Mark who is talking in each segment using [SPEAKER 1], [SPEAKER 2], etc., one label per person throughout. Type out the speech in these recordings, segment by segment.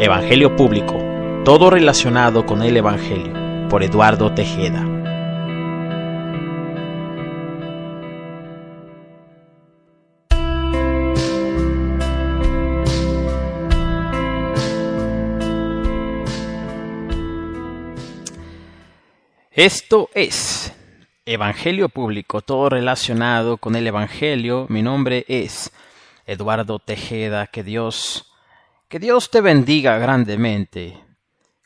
[SPEAKER 1] Evangelio Público, todo relacionado con el Evangelio, por Eduardo Tejeda. Esto es Evangelio Público, todo relacionado con el Evangelio. Mi nombre es Eduardo Tejeda. Que Dios, que Dios te bendiga grandemente.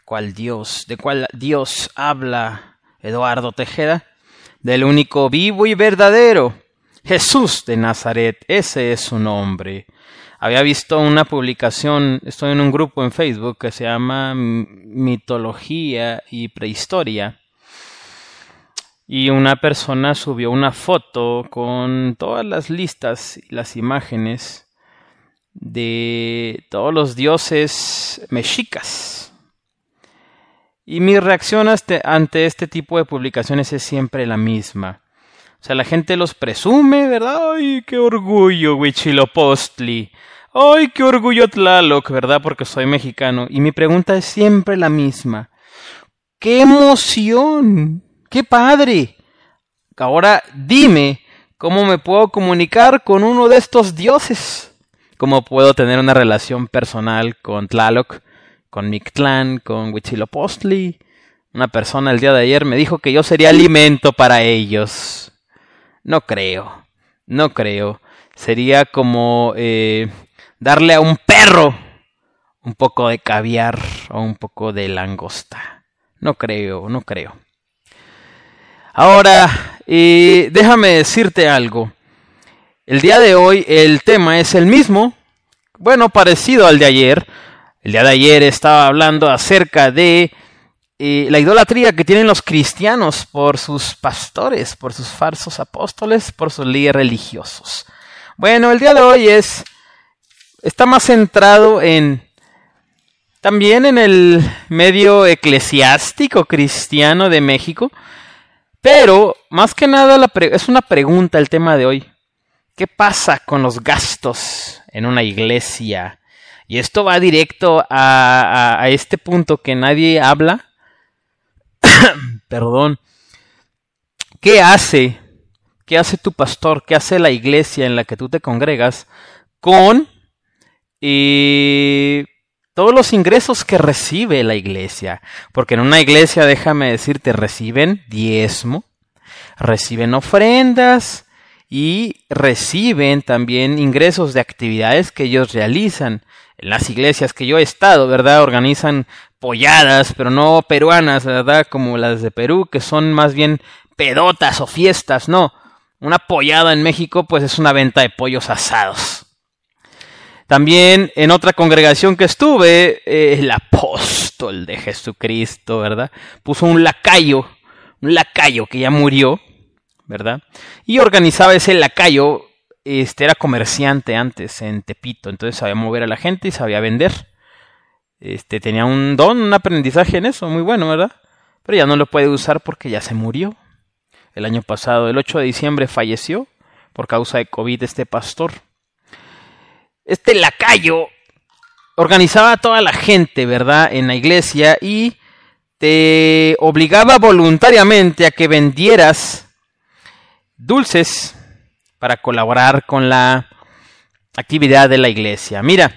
[SPEAKER 1] ¿Cuál Dios? ¿De cuál Dios habla Eduardo Tejeda? Del único vivo y verdadero, Jesús de Nazaret. Ese es su nombre. Había visto una publicación, estoy en un grupo en Facebook que se llama Mitología y Prehistoria y una persona subió una foto con todas las listas y las imágenes de todos los dioses mexicas. Y mi reacción ante este tipo de publicaciones es siempre la misma. O sea, la gente los presume, ¿verdad? ¡Ay, qué orgullo, Huichilopostli! ¡Ay, qué orgullo Tlaloc! ¿Verdad? Porque soy mexicano. Y mi pregunta es siempre la misma. ¡Qué emoción! ¡Qué padre! Ahora dime cómo me puedo comunicar con uno de estos dioses. ¿Cómo puedo tener una relación personal con Tlaloc, con Mictlán, con Huitzilopochtli? Una persona el día de ayer me dijo que yo sería alimento para ellos. No creo, no creo. Sería como eh, darle a un perro un poco de caviar o un poco de langosta. No creo, no creo. Ahora, eh, déjame decirte algo. El día de hoy el tema es el mismo, bueno, parecido al de ayer. El día de ayer estaba hablando acerca de eh, la idolatría que tienen los cristianos por sus pastores, por sus falsos apóstoles, por sus líderes religiosos. Bueno, el día de hoy es está más centrado en también en el medio eclesiástico cristiano de México pero, más que nada, es una pregunta el tema de hoy. ¿Qué pasa con los gastos en una iglesia? Y esto va directo a, este punto que nadie habla. Perdón. ¿Qué hace? ¿Qué hace tu pastor? ¿Qué hace la iglesia en la que tú te congregas con y todos los ingresos que recibe la iglesia. Porque en una iglesia, déjame decirte, reciben diezmo, reciben ofrendas y reciben también ingresos de actividades que ellos realizan. En las iglesias que yo he estado, ¿verdad? Organizan polladas, pero no peruanas, ¿verdad? Como las de Perú, que son más bien pedotas o fiestas, no. Una pollada en México, pues es una venta de pollos asados. También en otra congregación que estuve, eh, el apóstol de Jesucristo, ¿verdad? Puso un lacayo, un lacayo que ya murió, ¿verdad? Y organizaba ese lacayo, este era comerciante antes en Tepito, entonces sabía mover a la gente y sabía vender. Este tenía un don, un aprendizaje en eso, muy bueno, ¿verdad? Pero ya no lo puede usar porque ya se murió. El año pasado, el 8 de diciembre, falleció por causa de COVID este pastor este lacayo organizaba a toda la gente, ¿verdad?, en la iglesia y te obligaba voluntariamente a que vendieras dulces para colaborar con la actividad de la iglesia. Mira,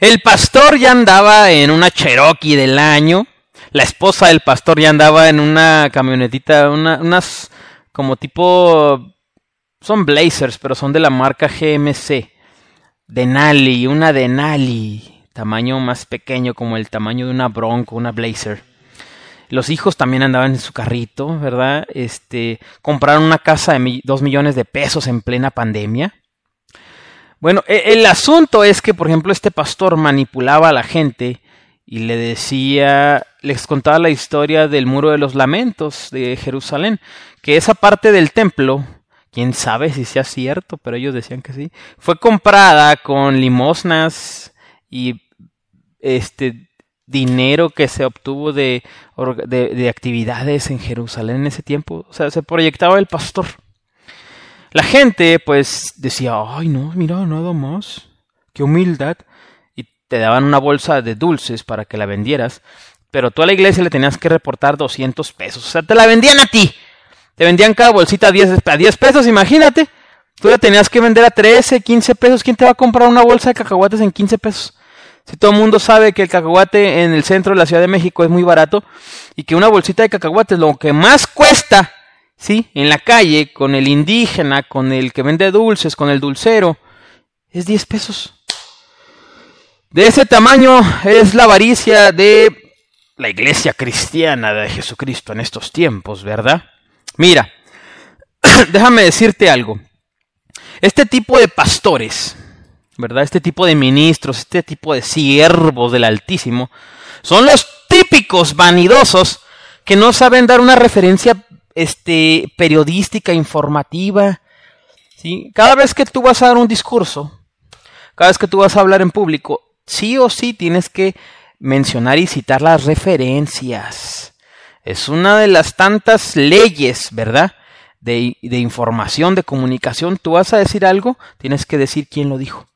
[SPEAKER 1] el pastor ya andaba en una Cherokee del año, la esposa del pastor ya andaba en una camionetita, unas como tipo, son blazers, pero son de la marca GMC. Denali, una Denali, tamaño más pequeño como el tamaño de una Bronco, una Blazer. Los hijos también andaban en su carrito, ¿verdad? Este, compraron una casa de dos millones de pesos en plena pandemia. Bueno, e, el asunto es que, por ejemplo, este pastor manipulaba a la gente y le decía, les contaba la historia del muro de los lamentos de Jerusalén, que esa parte del templo quién sabe si sea cierto, pero ellos decían que sí, fue comprada con limosnas y este dinero que se obtuvo de, de, actividades en Jerusalén en ese tiempo. O sea, se proyectaba el pastor. La gente pues decía, ay no, mira, nada más, qué humildad. Y te daban una bolsa de dulces para que la vendieras, pero tú a la iglesia le tenías que reportar 200 pesos. O sea, te la vendían a ti. Te vendían cada bolsita a 10, a 10 pesos, imagínate. Tú la tenías que vender a 13, 15 pesos. ¿Quién te va a comprar una bolsa de cacahuates en 15 pesos? Si todo el mundo sabe que el cacahuate en el centro de la Ciudad de México es muy barato y que una bolsita de cacahuates lo que más cuesta, ¿sí? En la calle, con el indígena, con el que vende dulces, con el dulcero, es 10 pesos. De ese tamaño es la avaricia de la iglesia cristiana de Jesucristo en estos tiempos, ¿verdad? Mira, déjame decirte algo. Este tipo de pastores, ¿verdad? Este tipo de ministros, este tipo de siervos del Altísimo, son los típicos vanidosos que no saben dar una referencia este, periodística, informativa. ¿sí? Cada vez que tú vas a dar un discurso, cada vez que tú vas a hablar en público, sí o sí tienes que mencionar y citar las referencias. Es una de las tantas leyes, ¿verdad? De, de, información, de comunicación. Tú vas a decir algo, tienes que decir quién lo dijo.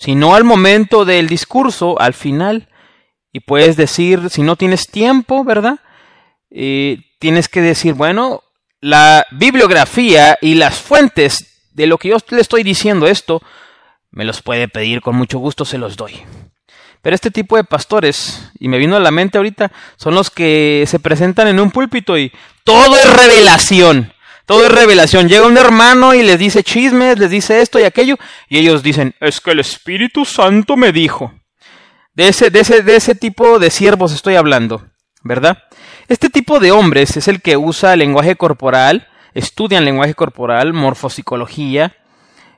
[SPEAKER 1] Si no al momento del discurso, al final. Y puedes decir, si no tienes tiempo, ¿verdad? Eh, tienes que decir, bueno, la bibliografía y las fuentes de lo que yo le estoy diciendo esto, me los puede pedir, con mucho gusto se los doy. Pero este tipo de pastores, y me vino a la mente ahorita, son los que se presentan en un púlpito y todo es revelación. Todo es revelación. Llega un hermano y les dice chismes, les dice esto y aquello, y ellos dicen, es que el Espíritu Santo me dijo. De ese, de ese, de ese tipo de siervos estoy hablando, ¿verdad? Este tipo de hombres es el que usa lenguaje corporal, estudian lenguaje corporal, morfopsicología,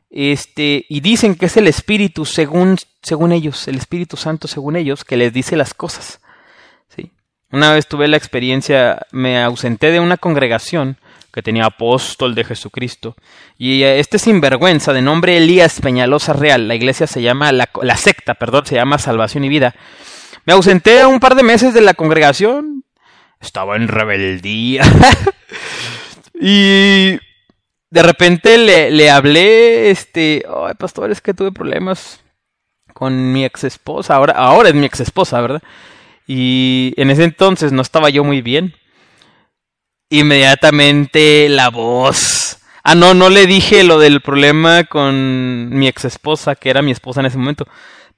[SPEAKER 1] este, y dicen que es el Espíritu según, según ellos, el Espíritu Santo según ellos, que les dice las cosas. ¿sí? Una vez tuve la experiencia, me ausenté de una congregación que tenía apóstol de Jesucristo, y este sinvergüenza de nombre Elías Peñalosa Real, la iglesia se llama, la, la secta, perdón, se llama Salvación y Vida. Me ausenté un par de meses de la congregación, estaba en rebeldía. y de repente le, le hablé, este, ay, pastor, es que tuve problemas con mi ex esposa, ahora, ahora es mi ex esposa, ¿verdad? Y en ese entonces no estaba yo muy bien. Inmediatamente la voz. Ah, no, no le dije lo del problema con mi ex esposa, que era mi esposa en ese momento.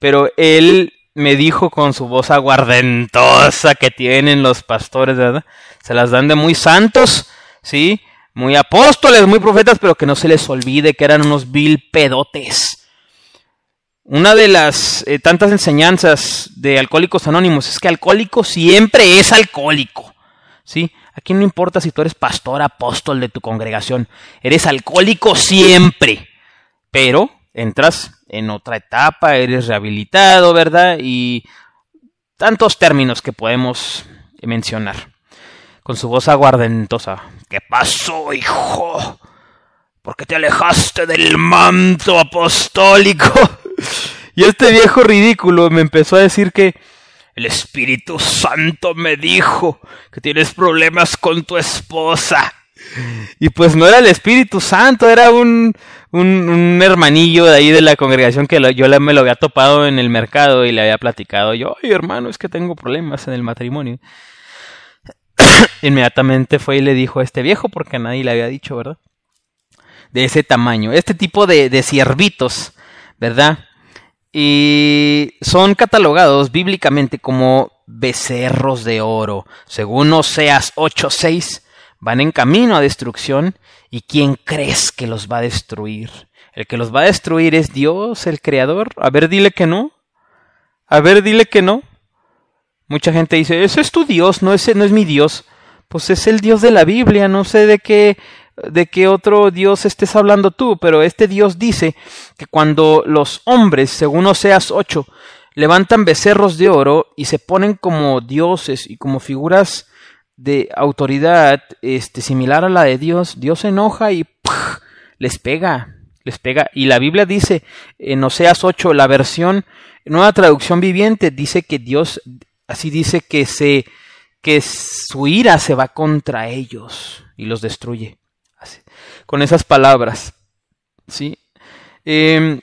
[SPEAKER 1] Pero él me dijo con su voz aguardentosa que tienen los pastores, ¿verdad? Se las dan de muy santos, ¿sí? muy apóstoles, muy profetas, pero que no se les olvide que eran unos vil pedotes. Una de las eh, tantas enseñanzas de Alcohólicos Anónimos es que alcohólico siempre es alcohólico. ¿Sí? Aquí no importa si tú eres pastor, apóstol de tu congregación, eres alcohólico siempre. Pero entras en otra etapa, eres rehabilitado, ¿verdad? Y tantos términos que podemos mencionar con su voz aguardentosa. ¿Qué pasó, hijo? ¿Por qué te alejaste del manto apostólico? y este viejo ridículo me empezó a decir que el Espíritu Santo me dijo que tienes problemas con tu esposa. Y pues no era el Espíritu Santo, era un, un, hermanillo de ahí de la congregación que yo me lo había topado en el mercado y le había platicado. Yo, ay hermano, es que tengo problemas en el matrimonio. Inmediatamente fue y le dijo a este viejo, porque a nadie le había dicho, ¿verdad? De ese tamaño. Este tipo de, de ciervitos, ¿verdad? Y son catalogados bíblicamente como becerros de oro. Según Oseas 8:6, van en camino a destrucción. ¿Y quién crees que los va a destruir? El que los va a destruir es Dios, el Creador. A ver, dile que no. A ver, dile que no. Mucha gente dice, ese es tu Dios, no, ese no es mi Dios pues es el Dios de la Biblia, no sé de qué de qué otro Dios estés hablando tú, pero este Dios dice que cuando los hombres, según Oseas 8, levantan becerros de oro y se ponen como dioses y como figuras de autoridad este similar a la de Dios, Dios se enoja y les pega, les pega y la Biblia dice en Oseas 8 la versión nueva traducción viviente dice que Dios así dice que se que su ira se va contra ellos y los destruye. Con esas palabras. ¿sí? Em,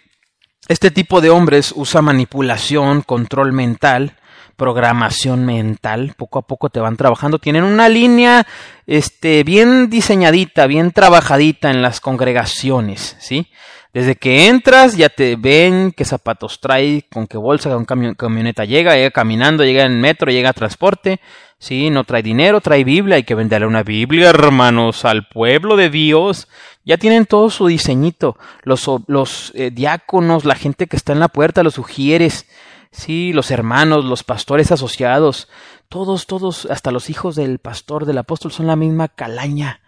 [SPEAKER 1] Este tipo de hombres usa manipulación, control mental, programación mental, poco a poco te van trabajando, tienen una línea este bien diseñadita, bien trabajadita en las congregaciones, ¿sí? Desde que entras ya te ven qué zapatos trae, con qué bolsa, con qué camioneta llega, llega caminando, llega en metro, llega a transporte, sí, no trae dinero, trae Biblia, hay que venderle una Biblia, hermanos, al pueblo de Dios. Ya tienen todo su diseñito, los, los eh, diáconos, la gente que está en la puerta, los sugieres, sí, los hermanos, los pastores asociados, todos, todos, hasta los hijos del pastor, del apóstol, son la misma calaña.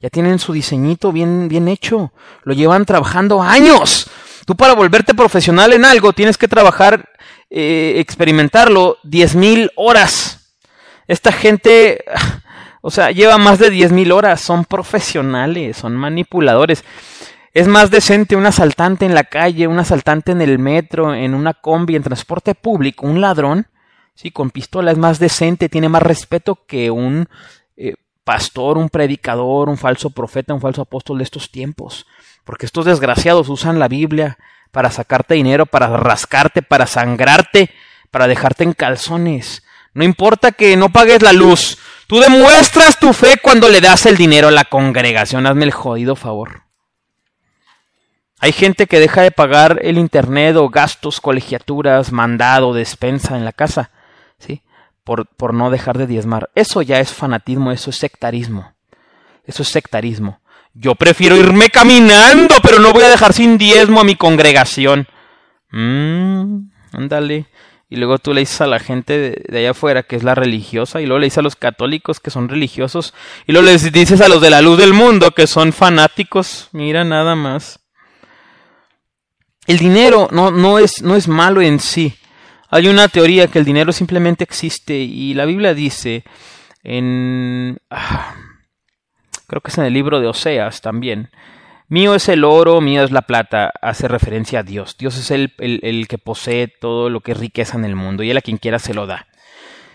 [SPEAKER 1] Ya tienen su diseñito bien, bien hecho. Lo llevan trabajando años. Tú para volverte profesional en algo tienes que trabajar, eh, experimentarlo diez mil horas. Esta gente, o sea, lleva más de diez mil horas. Son profesionales, son manipuladores. Es más decente un asaltante en la calle, un asaltante en el metro, en una combi, en transporte público, un ladrón, sí, con pistola es más decente, tiene más respeto que un eh, pastor, un predicador, un falso profeta, un falso apóstol de estos tiempos. Porque estos desgraciados usan la Biblia para sacarte dinero, para rascarte, para sangrarte, para dejarte en calzones. No importa que no pagues la luz, tú demuestras tu fe cuando le das el dinero a la congregación. Hazme el jodido favor. Hay gente que deja de pagar el internet o gastos, colegiaturas, mandado, despensa en la casa, ¿sí? Por, por no dejar de diezmar. Eso ya es fanatismo, eso es sectarismo. Eso es sectarismo. Yo prefiero irme caminando, pero no voy a dejar sin diezmo a mi congregación. Mmm, ándale. Y luego tú le dices a la gente de, allá afuera que es la religiosa, y luego le dices a los católicos que son religiosos, y luego les dices a los de la luz del mundo que son fanáticos. Mira nada más. El dinero no, no, es, no es malo en sí. Hay una teoría que el dinero simplemente existe y la Biblia dice en... Ah, creo que es en el libro de Oseas también. Mío es el oro, mío es la plata, hace referencia a Dios. Dios es el, el, que posee todo lo que es riqueza en el mundo y él a quien quiera se lo da.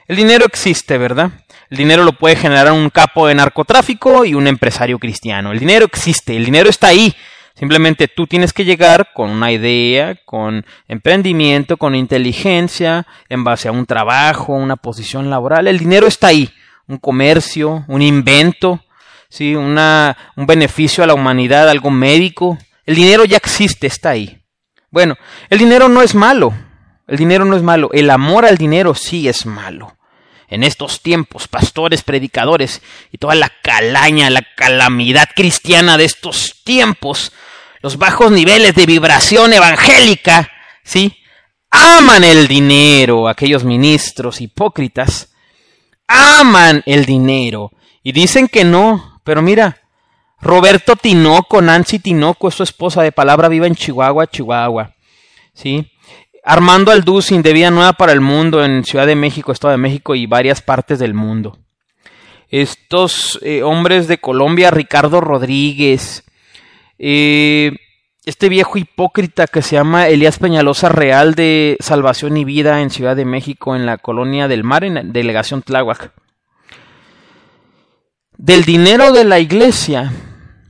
[SPEAKER 1] El dinero existe, ¿verdad? El dinero lo puede generar un capo de narcotráfico y un empresario cristiano. El dinero existe, el dinero está ahí. Simplemente tú tienes que llegar con una idea, con emprendimiento, con inteligencia, en base a un trabajo, una posición laboral. El dinero está ahí. Un comercio, un invento, ¿sí? Una, un beneficio a la humanidad, algo médico. El dinero ya existe, está ahí. Bueno, el dinero no es malo. El dinero no es malo. El amor al dinero sí es malo. En estos tiempos, pastores, predicadores y toda la calaña, la calamidad cristiana de estos tiempos los bajos niveles de vibración evangélica, ¿sí? Aman el dinero, aquellos ministros hipócritas, aman el dinero y dicen que no, pero mira, Roberto Tinoco, Nancy Tinoco es su esposa de palabra viva en Chihuahua, Chihuahua, ¿sí? Armando Alducin de Vida Nueva para el Mundo en Ciudad de México, Estado de México y varias partes del mundo. Estos eh, hombres de Colombia, Ricardo Rodríguez, eh, este viejo hipócrita que se llama Elías Peñalosa Real de Salvación y Vida en Ciudad de México, en la colonia del Mar, en la delegación Tláhuac. Del dinero de la iglesia,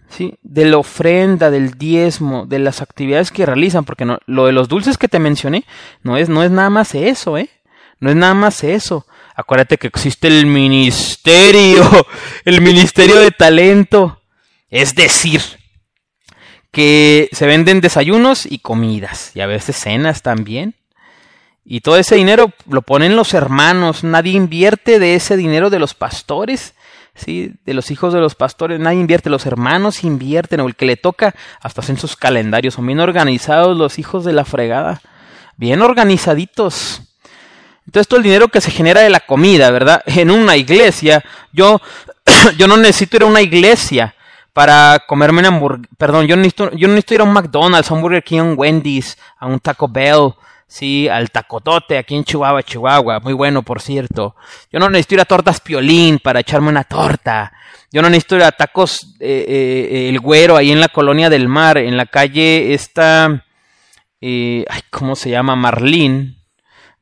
[SPEAKER 1] ¿sí? de la ofrenda, del diezmo, de las actividades que realizan, porque no, lo de los dulces que te mencioné no es, no es nada más eso, ¿eh? No es nada más eso. Acuérdate que existe el ministerio, el ministerio de talento. Es decir, que se venden desayunos y comidas y a veces cenas también. Y todo ese dinero lo ponen los hermanos, nadie invierte de ese dinero de los pastores, ¿sí? de los hijos de los pastores, nadie invierte, los hermanos invierten, o el que le toca, hasta hacen sus calendarios, son bien organizados los hijos de la fregada, bien organizaditos. Entonces todo el dinero que se genera de la comida, ¿verdad? En una iglesia, yo, yo no necesito ir a una iglesia para comerme un hamburguesa. Perdón, yo no, necesito, yo no necesito ir a un McDonald's, a un Burger King, a un Wendy's, a un Taco Bell, sí, al Tacotote aquí en Chihuahua, Chihuahua. Muy bueno, por cierto. Yo no necesito ir a Tortas Piolín para echarme una torta. Yo no necesito ir a Tacos eh, eh, El Güero ahí en la Colonia del Mar, en la calle esta. Eh, ay, ¿Cómo se llama? Marlín.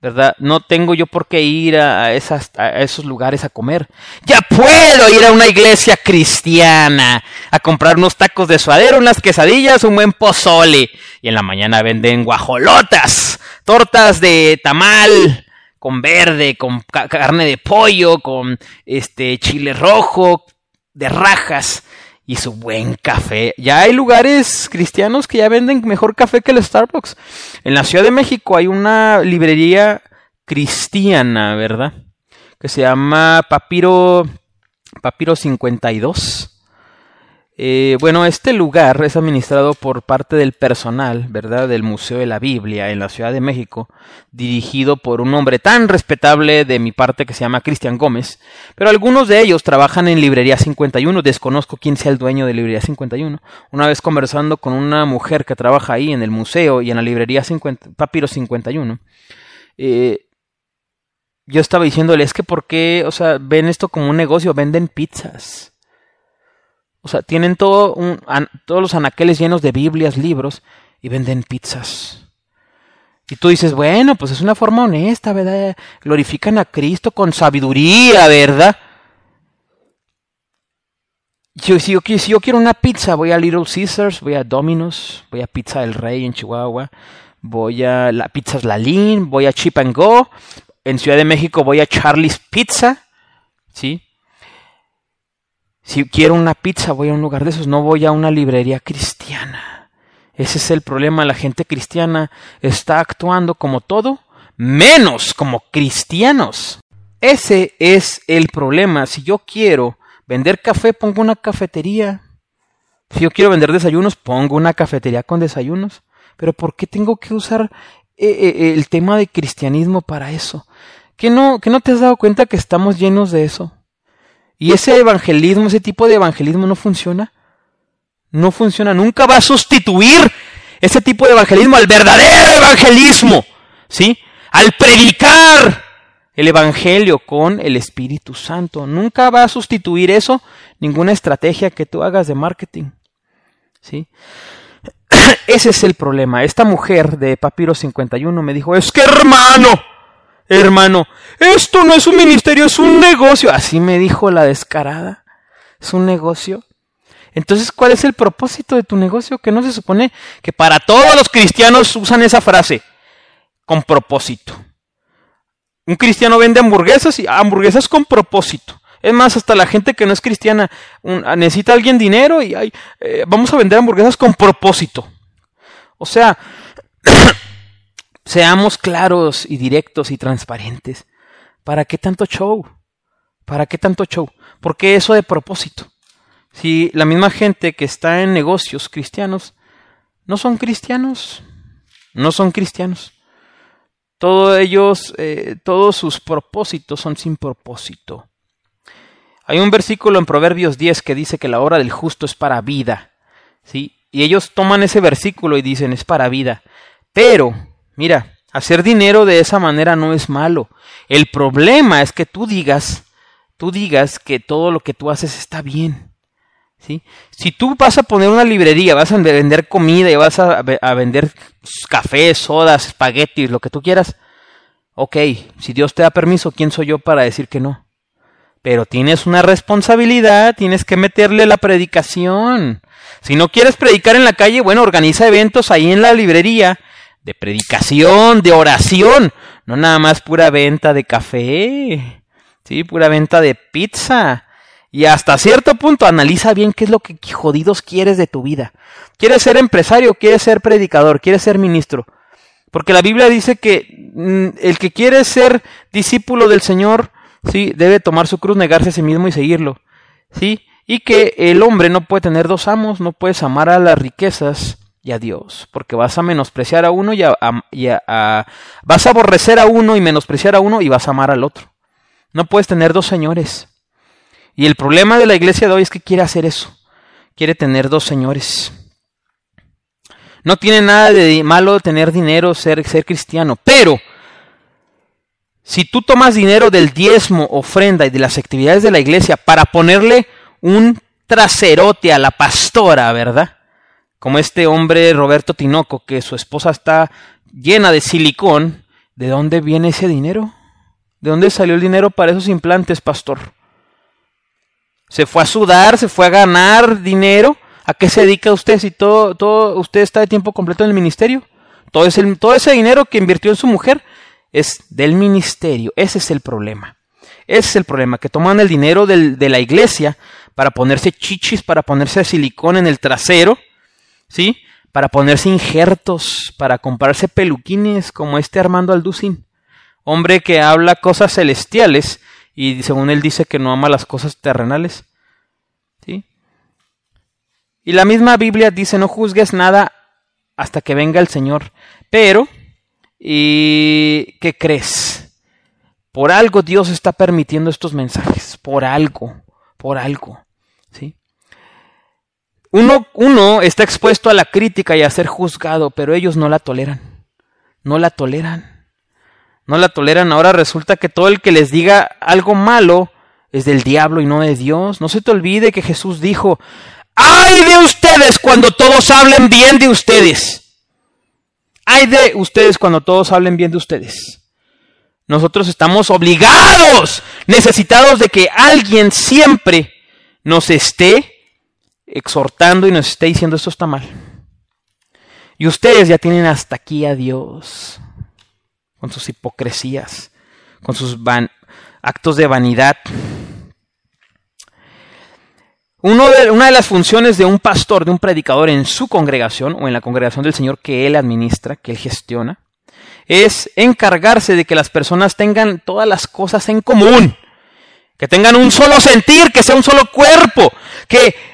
[SPEAKER 1] ¿verdad? No tengo yo por qué ir a, esas, a esos lugares a comer. Ya puedo ir a una iglesia cristiana a comprar unos tacos de suadero, unas quesadillas, un buen pozole. Y en la mañana venden guajolotas, tortas de tamal con verde, con carne de pollo, con este chile rojo, de rajas y su buen café. Ya hay lugares cristianos que ya venden mejor café que el Starbucks. En la Ciudad de México hay una librería cristiana, ¿verdad? Que se llama Papiro Papiro 52. Eh, bueno, este lugar es administrado por parte del personal, ¿verdad?, del Museo de la Biblia en la Ciudad de México, dirigido por un hombre tan respetable de mi parte que se llama Cristian Gómez, pero algunos de ellos trabajan en Librería 51, desconozco quién sea el dueño de Librería 51. Una vez conversando con una mujer que trabaja ahí en el museo y en la Librería 50, Papiro 51, eh, yo estaba diciéndole, es que por qué, o sea, ven esto como un negocio, venden pizzas o sea, tienen todo todos los anaqueles llenos de Biblias, libros, y venden pizzas. Y tú dices, bueno, pues es una forma honesta, ¿verdad? Glorifican a Cristo con sabiduría, ¿verdad? Yo, si, yo, yo quiero una pizza, voy a Little Caesars, voy a Domino's, voy a Pizza del Rey en Chihuahua, voy a la Pizzas Lalín, voy a Chip and Go, en Ciudad de México voy a Charlie's Pizza, ¿sí? Si quiero una pizza, voy a un lugar de esos, no voy a una librería cristiana. Ese es el problema, la gente cristiana está actuando como todo, menos como cristianos. Ese es el problema. Si yo quiero vender café, pongo una cafetería. Si yo quiero vender desayunos, pongo una cafetería con desayunos. Pero ¿por qué tengo que usar eh, eh, el tema de cristianismo para eso? ¿Que no, ¿Que no te has dado cuenta que estamos llenos de eso? Y ese evangelismo, ese tipo de evangelismo no funciona. No funciona. Nunca va a sustituir ese tipo de evangelismo al verdadero evangelismo. ¿Sí? Al predicar el evangelio con el Espíritu Santo. Nunca va a sustituir eso ninguna estrategia que tú hagas de marketing. ¿Sí? Ese es el problema. Esta mujer de Papiro 51 me dijo, es que hermano, hermano, esto no es un ministerio, es un negocio. Así me dijo la descarada. Es un negocio. Entonces, ¿cuál es el propósito de tu negocio? Que no se supone que para todos los cristianos usan esa frase, con propósito. Un cristiano vende hamburguesas y hamburguesas con propósito. Es más, hasta la gente que no es cristiana necesita alguien dinero y eh, vamos a vender hamburguesas con propósito. O sea, Seamos claros y directos y transparentes. ¿Para qué tanto show? ¿Para qué tanto show? ¿Por qué eso de propósito? Si la misma gente que está en negocios cristianos no son cristianos, no son cristianos. Todos ellos, eh, todos sus propósitos son sin propósito. Hay un versículo en Proverbios 10 que dice que la hora del justo es para vida. ¿sí? Y ellos toman ese versículo y dicen es para vida. Pero Mira, hacer dinero de esa manera no es malo. El problema es que tú digas, tú digas que todo lo que tú haces está bien. ¿sí? Si tú vas a poner una librería, vas a vender comida y vas a, a vender café, sodas, espaguetis, lo que tú quieras, ok, si Dios te da permiso, ¿quién soy yo para decir que no? Pero tienes una responsabilidad, tienes que meterle la predicación. Si no quieres predicar en la calle, bueno, organiza eventos ahí en la librería de predicación, de oración, no nada más pura venta de café, sí, pura venta de pizza. Y hasta cierto punto analiza bien qué es lo que jodidos quieres de tu vida. ¿Quieres ser empresario? ¿Quieres ser predicador? ¿Quieres ser ministro? Porque la Biblia dice que mm, el que quiere ser discípulo del Señor, sí, debe tomar su cruz, negarse a sí mismo y seguirlo. ¿Sí? Y que el hombre no puede tener dos amos, no puedes amar a las riquezas y a Dios, porque vas a menospreciar a uno y, a, vas a aborrecer a uno y menospreciar a uno y vas a amar al otro. No puedes tener dos señores. Y el problema de la iglesia de hoy es que quiere hacer eso. Quiere tener dos señores. No tiene nada de malo tener dinero, ser, ser cristiano, pero si tú tomas dinero del diezmo, ofrenda y de las actividades de la iglesia para ponerle un traserote a la pastora, ¿verdad? Como este hombre Roberto Tinoco, que su esposa está llena de silicón ¿De dónde viene ese dinero? ¿De dónde salió el dinero para esos implantes, pastor? ¿Se fue a sudar? ¿Se fue a ganar dinero? ¿A qué se dedica usted si todo, todo usted está de tiempo completo en el ministerio? Todo ese, todo ese dinero que invirtió en su mujer es del ministerio. Ese es el problema. Ese es el problema, que toman el dinero del, de la iglesia para ponerse chichis, para ponerse silicón en el trasero, ¿sí? Para ponerse injertos, para comprarse peluquines como este Armando Alducin, hombre que habla cosas celestiales y según él dice que no ama las cosas terrenales, ¿sí? Y la misma Biblia dice, no juzgues nada hasta que venga el Señor. Pero, ¿y qué crees? Por algo Dios está permitiendo estos mensajes, por algo, por algo. Uno, uno está expuesto a la crítica y a ser juzgado, pero ellos no la toleran, no la toleran, no la toleran. Ahora resulta que todo el que les diga algo malo es del diablo y no de Dios. No se te olvide que Jesús dijo, ¡Ay de ustedes cuando todos hablen bien de ustedes! ¡Ay de ustedes cuando todos hablen bien de ustedes! Nosotros estamos obligados, necesitados de que alguien siempre nos esté exhortando y nos esté diciendo esto está mal. Y ustedes ya tienen hasta aquí a Dios, con sus hipocresías, con sus actos de vanidad, una de las funciones de un pastor, de un predicador en su congregación o en la congregación del Señor que él administra, que él gestiona, es encargarse de que las personas tengan todas las cosas en común, que tengan un solo sentir, que sea un solo cuerpo, que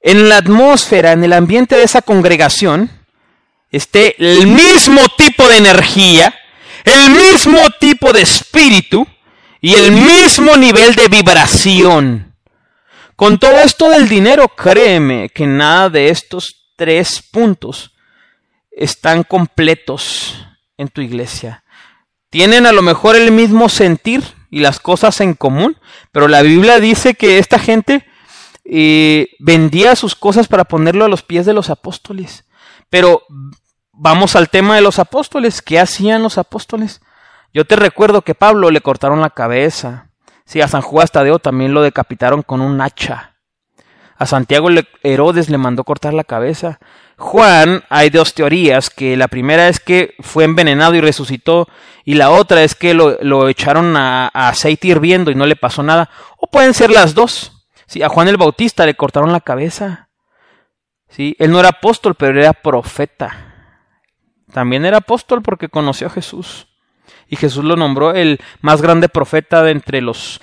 [SPEAKER 1] en la atmósfera, en el ambiente de esa congregación, esté el mismo tipo de energía, el mismo tipo de espíritu y el mismo nivel de vibración. Con todo esto del dinero, créeme que nada de estos tres puntos están completos en tu iglesia. Tienen a lo mejor el mismo sentir y las cosas en común, pero la Biblia dice que esta gente eh, vendía sus cosas para ponerlo a los pies de los apóstoles. Pero vamos al tema de los apóstoles. ¿Qué hacían los apóstoles? Yo te recuerdo que Pablo le cortaron la cabeza, Sí, a San Juan Tadeo también lo decapitaron con un hacha. A Santiago Herodes le mandó cortar la cabeza. Juan, hay dos teorías, que la primera es que fue envenenado y resucitó, y la otra es que lo, echaron a, aceite hirviendo y no le pasó nada. O pueden ser las dos. Sí, a Juan el Bautista le cortaron la cabeza. Sí, él no era apóstol, pero era profeta. También era apóstol porque conoció a Jesús y Jesús lo nombró el más grande profeta de entre los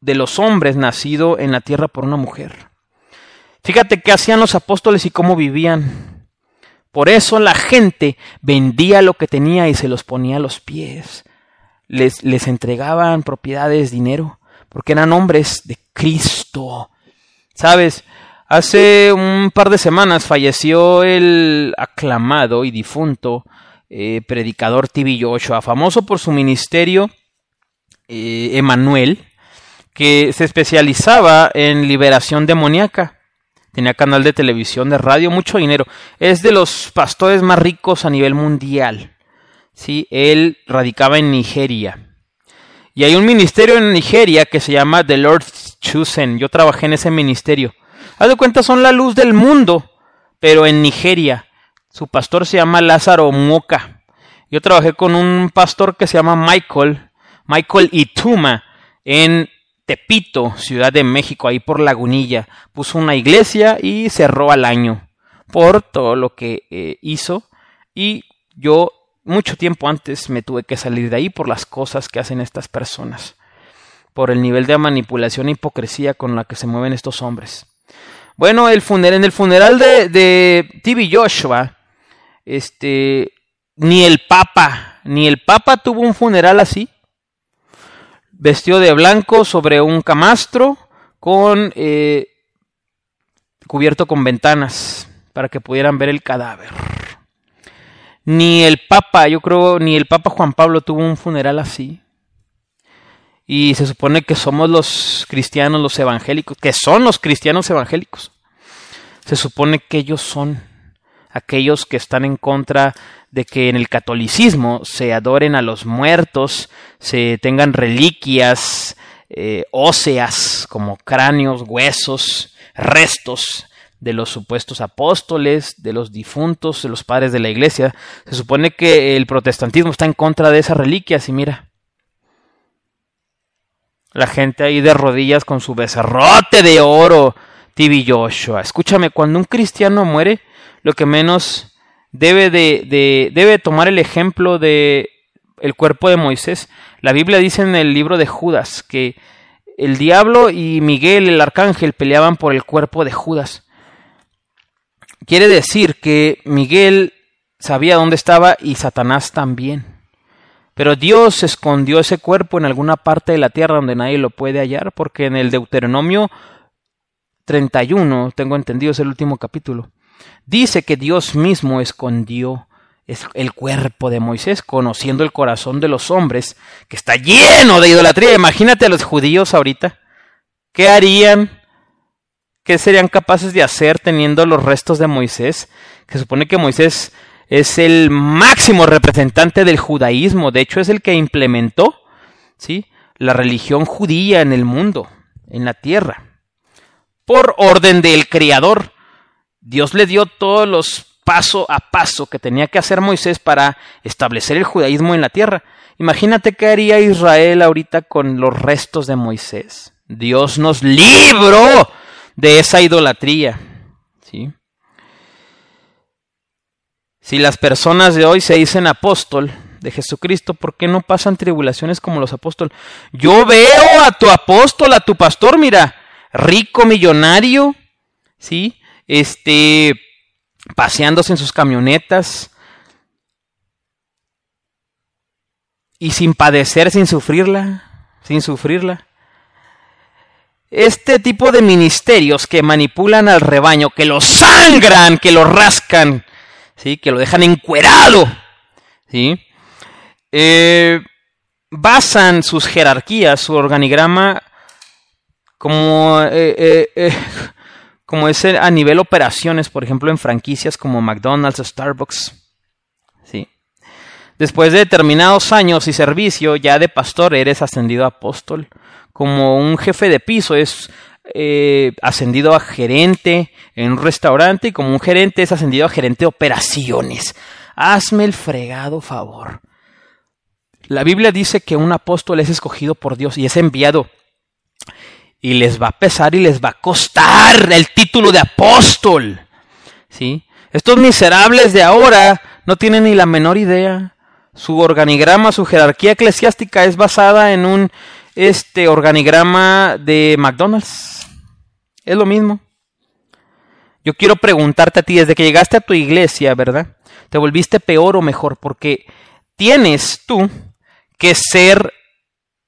[SPEAKER 1] de los hombres nacido en la tierra por una mujer. Fíjate qué hacían los apóstoles y cómo vivían. Por eso la gente vendía lo que tenía y se los ponía a los pies. Les, les entregaban propiedades, dinero, porque eran hombres de Cristo. ¿Sabes? Hace un par de semanas falleció el aclamado y difunto eh, predicador TV Joshua, famoso por su ministerio eh, Emanuel, que se especializaba en liberación demoníaca. Tenía canal de televisión, de radio, mucho dinero. Es de los pastores más ricos a nivel mundial. ¿sí? Él radicaba en Nigeria. Y hay un ministerio en Nigeria que se llama The Lord's Chosen. Yo trabajé en ese ministerio. Haz de cuenta, son la luz del mundo, pero en Nigeria. Su pastor se llama Lázaro Moca. Yo trabajé con un pastor que se llama Michael, Michael Ituma, en Tepito, Ciudad de México, ahí por Lagunilla. Puso una iglesia y cerró al año por todo lo que eh, hizo. Y yo mucho tiempo antes me tuve que salir de ahí por las cosas que hacen estas personas, por el nivel de manipulación e hipocresía con la que se mueven estos hombres. Bueno, el funeral, en el funeral de, de TV Joshua, este, ni el Papa, ni el Papa tuvo un funeral así. Vestió de blanco sobre un camastro con eh, cubierto con ventanas para que pudieran ver el cadáver. Ni el Papa, yo creo, ni el Papa Juan Pablo tuvo un funeral así. Y se supone que somos los cristianos, los evangélicos, que son los cristianos evangélicos. Se supone que ellos son aquellos que están en contra de que en el catolicismo se adoren a los muertos, se tengan reliquias eh, óseas como cráneos, huesos, restos de los supuestos apóstoles, de los difuntos, de los padres de la iglesia. Se supone que el protestantismo está en contra de esas reliquias y mira. La gente ahí de rodillas con su becerrote de oro, Tibi Joshua. Escúchame, cuando un cristiano muere, lo que menos debe de, debe tomar el ejemplo de el cuerpo de Moisés. La Biblia dice en el libro de Judas que el diablo y Miguel el arcángel peleaban por el cuerpo de Judas. Quiere decir que Miguel sabía dónde estaba y Satanás también. Pero Dios escondió ese cuerpo en alguna parte de la tierra donde nadie lo puede hallar, porque en el Deuteronomio 31, tengo entendido, es el último capítulo, dice que Dios mismo escondió el cuerpo de Moisés, conociendo el corazón de los hombres, que está lleno de idolatría. Imagínate a los judíos ahorita. ¿Qué harían ¿Qué serían capaces de hacer teniendo los restos de Moisés? Que supone que Moisés es el máximo representante del judaísmo, de hecho es el que implementó ¿sí? la religión judía en el mundo, en la tierra. Por orden del Creador, Dios le dio todos los paso a paso que tenía que hacer Moisés para establecer el judaísmo en la tierra. Imagínate qué haría Israel ahorita con los restos de Moisés. Dios nos libró de esa idolatría. ¿sí? Si las personas de hoy se dicen apóstol de Jesucristo, ¿por qué no pasan tribulaciones como los apóstoles? Yo veo a tu apóstol, a tu pastor, mira, rico, millonario, ¿sí? Este, paseándose en sus camionetas y sin padecer, sin sufrirla, sin sufrirla. Este tipo de ministerios que manipulan al rebaño, que lo sangran, que lo rascan, ¿sí? que lo dejan encuerado, ¿sí? Eh, basan sus jerarquías, su organigrama, como, eh, eh, como es a nivel operaciones, por ejemplo, en franquicias como McDonald's, Starbucks. ¿sí? Después de determinados años y servicio ya de pastor, eres ascendido a apóstol como un jefe de piso es eh, ascendido a gerente en un restaurante y como un gerente es ascendido a gerente de operaciones. Hazme el fregado favor. La Biblia dice que un apóstol es escogido por Dios y es enviado. Y les va a pesar y les va a costar el título de apóstol. ¿Sí? Estos miserables de ahora no tienen ni la menor idea. Su organigrama, su jerarquía eclesiástica es basada en un este organigrama de McDonald's. Es lo mismo. Yo quiero preguntarte a ti, desde que llegaste a tu iglesia, ¿verdad? ¿Te volviste peor o mejor? Porque tienes tú que ser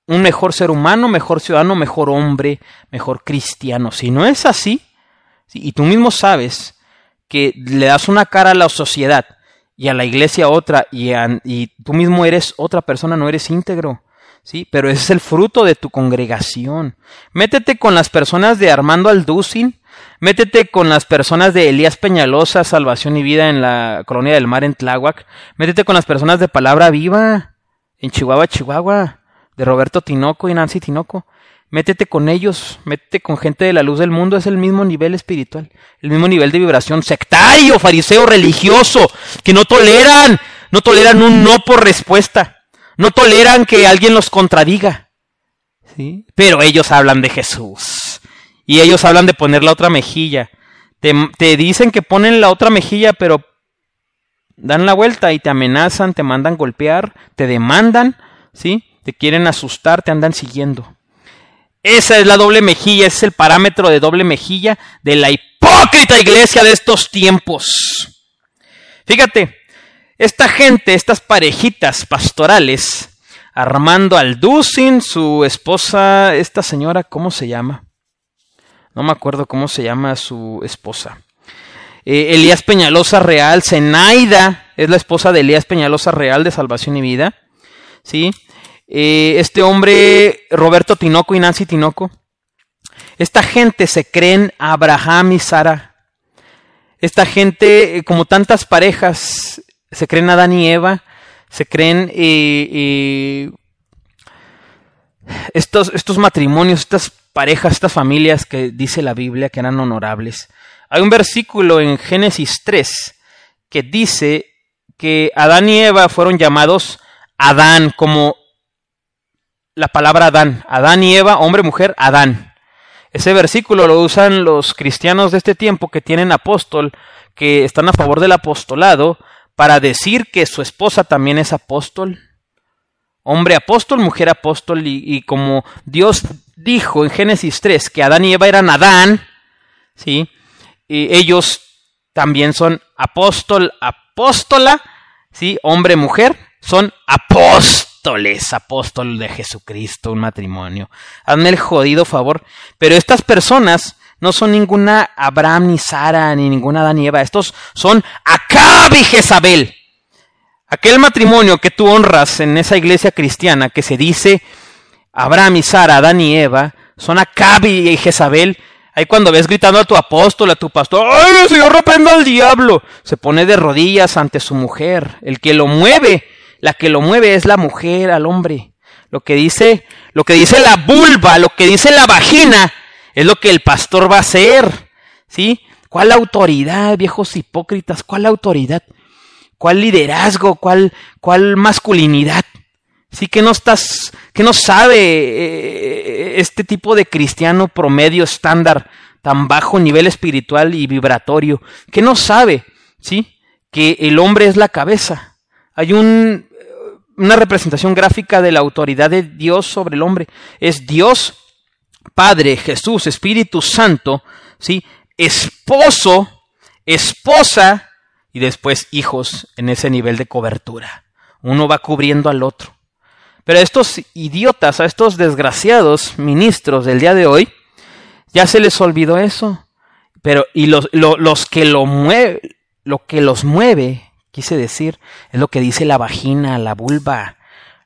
[SPEAKER 1] un mejor ser humano, mejor ciudadano, mejor hombre, mejor cristiano. Si no es así, y tú mismo sabes que le das una cara a la sociedad y a la iglesia otra, y, y tú mismo eres otra persona, no eres íntegro. ¿Sí? Pero ese es el fruto de tu congregación. Métete con las personas de Armando Alducin, métete con las personas de Elías Peñalosa, Salvación y Vida en la Colonia del Mar en Tláhuac, métete con las personas de Palabra Viva en Chihuahua, Chihuahua, de Roberto Tinoco y Nancy Tinoco. Métete con ellos, métete con gente de la luz del mundo, es el mismo nivel espiritual, el mismo nivel de vibración sectario, fariseo, religioso, que no toleran, no toleran un no por respuesta. No toleran que alguien los contradiga. ¿sí? Pero ellos hablan de Jesús. Y ellos hablan de poner la otra mejilla. Te, te dicen que ponen la otra mejilla, pero dan la vuelta y te amenazan, te mandan golpear, te demandan, ¿sí? Te quieren asustar, te andan siguiendo. Esa es la doble mejilla, ese es el parámetro de doble mejilla de la hipócrita iglesia de estos tiempos. Fíjate, esta gente, estas parejitas pastorales, Armando Alducin, su esposa, esta señora, ¿cómo se llama? No me acuerdo cómo se llama su esposa. Eh, Elías Peñalosa Real, Zenaida, es la esposa de Elías Peñalosa Real de Salvación y Vida. ¿Sí? Eh, este hombre, Roberto Tinoco y Nancy Tinoco. Esta gente se creen Abraham y Sara Esta gente, eh, como tantas parejas, se creen Adán y Eva, se creen estos, estos matrimonios, estas parejas, estas familias que dice la Biblia que eran honorables. Hay un versículo en Génesis 3 que dice que Adán y Eva fueron llamados Adán, como la palabra Adán. Adán y Eva, hombre, mujer, Adán. Ese versículo lo usan los cristianos de este tiempo que tienen apóstol, que están a favor del apostolado, para decir que su esposa también es apóstol. Hombre apóstol, mujer apóstol, y, como Dios dijo en Génesis 3 que Adán y Eva eran Adán, ¿sí? Y ellos también son apóstol, apóstola, ¿sí? Hombre, mujer, son apóstoles apóstoles, apóstol de Jesucristo, un matrimonio. Hazme el jodido favor. Pero estas personas no son ninguna Abraham ni Sara ni ninguna Adán y Eva. Estos son Acab y Jezabel. Aquel matrimonio que tú honras en esa iglesia cristiana que se dice Abraham y Sara, Adán y Eva, son Acab y Jezabel. Ahí cuando ves gritando a tu apóstol, a tu pastor, ¡ay, Señor, reprenda al diablo! Se pone de rodillas ante su mujer. El que lo mueve la que lo mueve es la mujer al hombre. Lo que dice, lo que dice la vulva, lo que dice la vagina, es lo que el pastor va a hacer. ¿Sí? ¿Cuál autoridad, viejos hipócritas? ¿Cuál autoridad? ¿Cuál liderazgo? ¿Cuál, cuál masculinidad? Sí que no estás, que no sabe eh, este tipo de cristiano promedio estándar, tan bajo nivel espiritual y vibratorio, que no sabe, sí, que el hombre es la cabeza. Hay un, una representación gráfica de la autoridad de Dios sobre el hombre. Es Dios, Padre, Jesús, Espíritu Santo, ¿sí? esposo, esposa y después hijos en ese nivel de cobertura. Uno va cubriendo al otro. Pero a estos idiotas, a estos desgraciados ministros del día de hoy, ya se les olvidó eso. Pero, y los, los que lo mueve, lo que los mueve quise decir, es lo que dice la vagina, la vulva.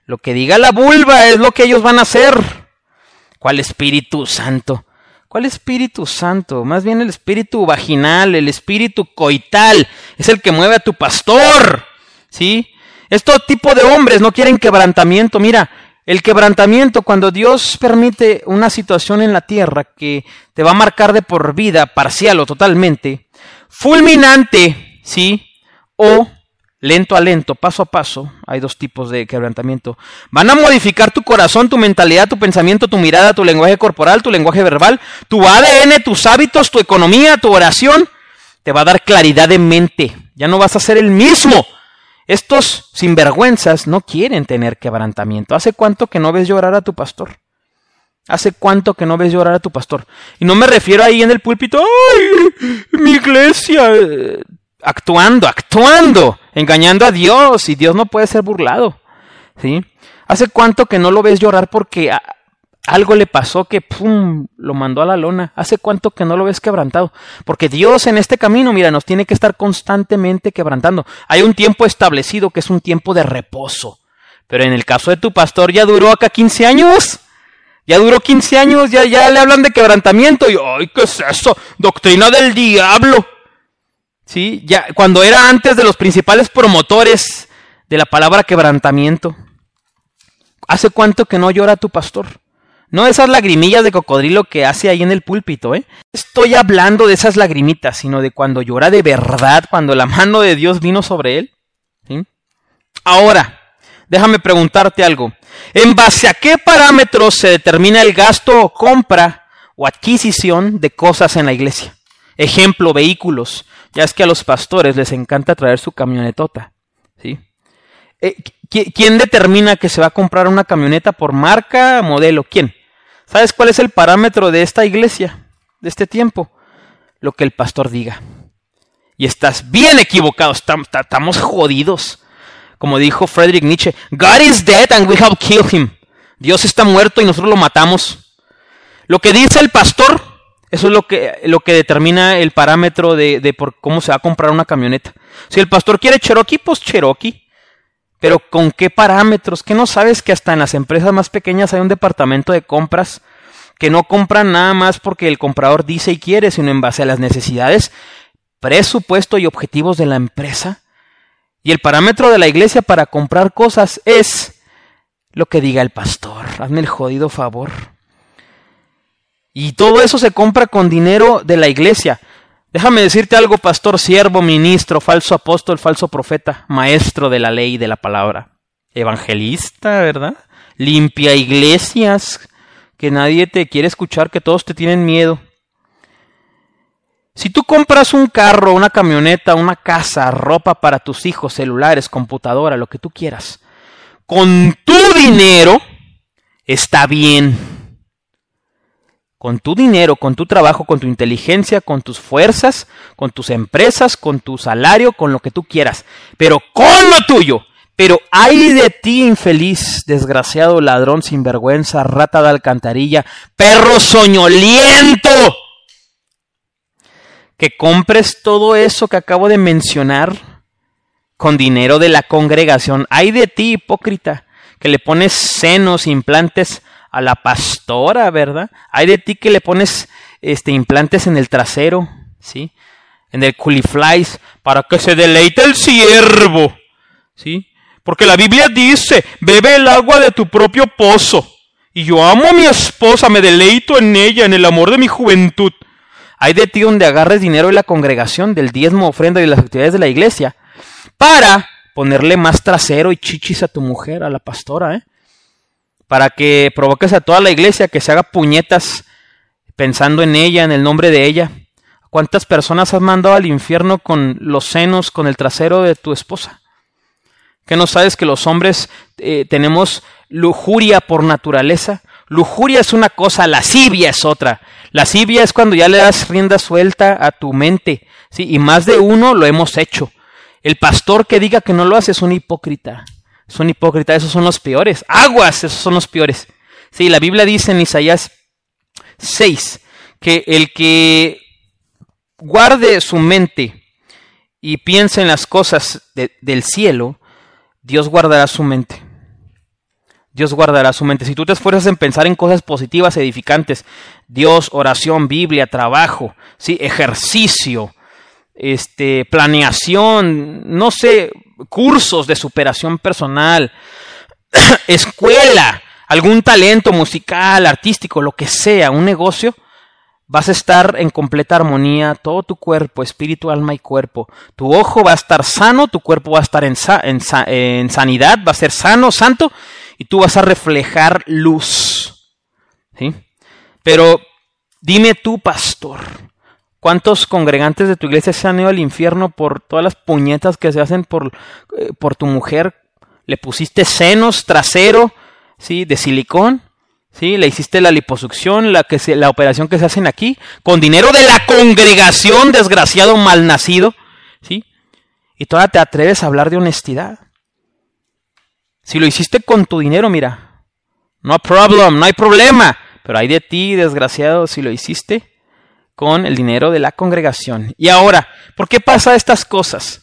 [SPEAKER 1] Lo que diga la vulva es lo que ellos van a hacer. ¿Cuál Espíritu Santo? ¿Cuál Espíritu Santo? Más bien el espíritu vaginal, el espíritu coital, es el que mueve a tu pastor. ¿Sí? Estos tipo de hombres no quieren quebrantamiento. Mira, el quebrantamiento, cuando Dios permite una situación en la tierra que te va a marcar de por vida, parcial o totalmente, fulminante, ¿sí? O lento a lento, paso a paso, hay dos tipos de quebrantamiento, van a modificar tu corazón, tu mentalidad, tu pensamiento, tu mirada, tu lenguaje corporal, tu lenguaje verbal, tu ADN, tus hábitos, tu economía, tu oración, te va a dar claridad de mente, ya no vas a ser el mismo. Estos sinvergüenzas no quieren tener quebrantamiento. ¿Hace cuánto que no ves llorar a tu pastor? ¿Hace cuánto que no ves llorar a tu pastor? Y no me refiero ahí en el púlpito, ¡ay! Mi iglesia actuando, actuando, engañando a Dios y Dios no puede ser burlado. ¿Sí? ¿Hace cuánto que no lo ves llorar porque algo le pasó que pum, lo mandó a la lona? ¿Hace cuánto que no lo ves quebrantado? Porque Dios en este camino, mira, nos tiene que estar constantemente quebrantando. Hay un tiempo establecido que es un tiempo de reposo. Pero en el caso de tu pastor ya duró acá 15 años. Ya duró 15 años, ya, ya le hablan de quebrantamiento. Y, ay, ¿qué es eso? Doctrina del diablo. ¿Sí? Ya, cuando era antes de los principales promotores de la palabra quebrantamiento. ¿Hace cuánto que no llora tu pastor? No esas lagrimillas de cocodrilo que hace ahí en el púlpito, ¿eh? Estoy hablando de esas lagrimitas, sino de cuando llora de verdad, cuando la mano de Dios vino sobre él. Ahora, déjame preguntarte algo. ¿En base a qué parámetros se determina el gasto o compra o adquisición de cosas en la iglesia? Ejemplo, vehículos. Ya es que a los pastores les encanta traer su camionetota. ¿sí? Eh, ¿Quién determina que se va a comprar una camioneta por marca, modelo? ¿Quién? ¿Sabes cuál es el parámetro de esta iglesia, de este tiempo? Lo que el pastor diga. Y estás bien equivocado, estamos jodidos. Como dijo Friedrich Nietzsche, God is dead and we have killed him. Dios está muerto y nosotros lo matamos. Lo que dice el pastor eso es lo que, lo que determina el parámetro de, por cómo se va a comprar una camioneta. Si el pastor quiere Cherokee, pues Cherokee. Pero ¿con qué parámetros? ¿Qué no sabes que hasta en las empresas más pequeñas hay un departamento de compras que no compran nada más porque el comprador dice y quiere, sino en base a las necesidades presupuesto y objetivos de la empresa. Y el parámetro de la iglesia para comprar cosas es lo que diga el pastor. Hazme el jodido favor. Y todo eso se compra con dinero de la iglesia. Déjame decirte algo, pastor, siervo, ministro, falso apóstol, falso profeta, maestro de la ley y de la palabra, evangelista, ¿verdad? Limpia iglesias, que nadie te quiere escuchar, que todos te tienen miedo. Si tú compras un carro, una camioneta, una casa, ropa para tus hijos, celulares, computadora, lo que tú quieras, con tu dinero, está bien con tu dinero, con tu trabajo, con tu inteligencia, con tus fuerzas, con tus empresas, con tu salario, con lo que tú quieras, pero con lo tuyo. Pero ay de ti, infeliz, desgraciado ladrón, sinvergüenza, rata de alcantarilla, perro soñoliento, que compres todo eso que acabo de mencionar con dinero de la congregación. Ay de ti, hipócrita, que le pones senos, implantes a la pastora, ¿verdad? Hay de ti que le pones este, implantes en el trasero, ¿sí? En el culiflies, para que se deleite el siervo, ¿sí? Porque la Biblia dice, bebe el agua de tu propio pozo. Y yo amo a mi esposa, me deleito en ella, en el amor de mi juventud. Hay de ti donde agarres dinero de la congregación, del diezmo, ofrenda y las actividades de la iglesia, para ponerle más trasero y chichis a tu mujer, a la pastora, ¿eh? Para que provoques a toda la iglesia que se haga puñetas pensando en ella, en el nombre de ella. ¿Cuántas personas has mandado al infierno con los senos, con el trasero de tu esposa? ¿Que no sabes que los hombres eh, tenemos lujuria por naturaleza? Lujuria es una cosa, lascivia es otra. Lascivia es cuando ya le das rienda suelta a tu mente. ¿sí? Y más de uno lo hemos hecho. El pastor que diga que no lo hace es un hipócrita. Son hipócritas, esos son los peores. Aguas, esos son los peores. Sí, la Biblia dice en Isaías 6 que el que guarde su mente y piense en las cosas del cielo, Dios guardará su mente. Dios guardará su mente. Si tú te esfuerzas en pensar en cosas positivas, edificantes, Dios, oración, Biblia, trabajo, ¿sí? ejercicio, este, planeación, no sé, cursos de superación personal, escuela, algún talento musical, artístico, lo que sea, un negocio, vas a estar en completa armonía, todo tu cuerpo, espíritu, alma y cuerpo. Tu ojo va a estar sano, tu cuerpo va a estar en, en sanidad, va a ser sano, santo, y tú vas a reflejar luz. ¿Sí? Pero dime tú, pastor, ¿Cuántos congregantes de tu iglesia se han ido al infierno por todas las puñetas que se hacen por, eh, por tu mujer? ¿Le pusiste senos, trasero, sí, de silicón? ¿Sí? Le hiciste la liposucción, la, que la operación que se hacen aquí, con dinero de la congregación, desgraciado malnacido, ¿sí? Y todavía te atreves a hablar de honestidad. Si lo hiciste con tu dinero, mira, no problem, no hay problema, pero hay de ti, desgraciado, si lo hiciste con el dinero de la congregación. Y ahora, ¿por qué pasa estas cosas?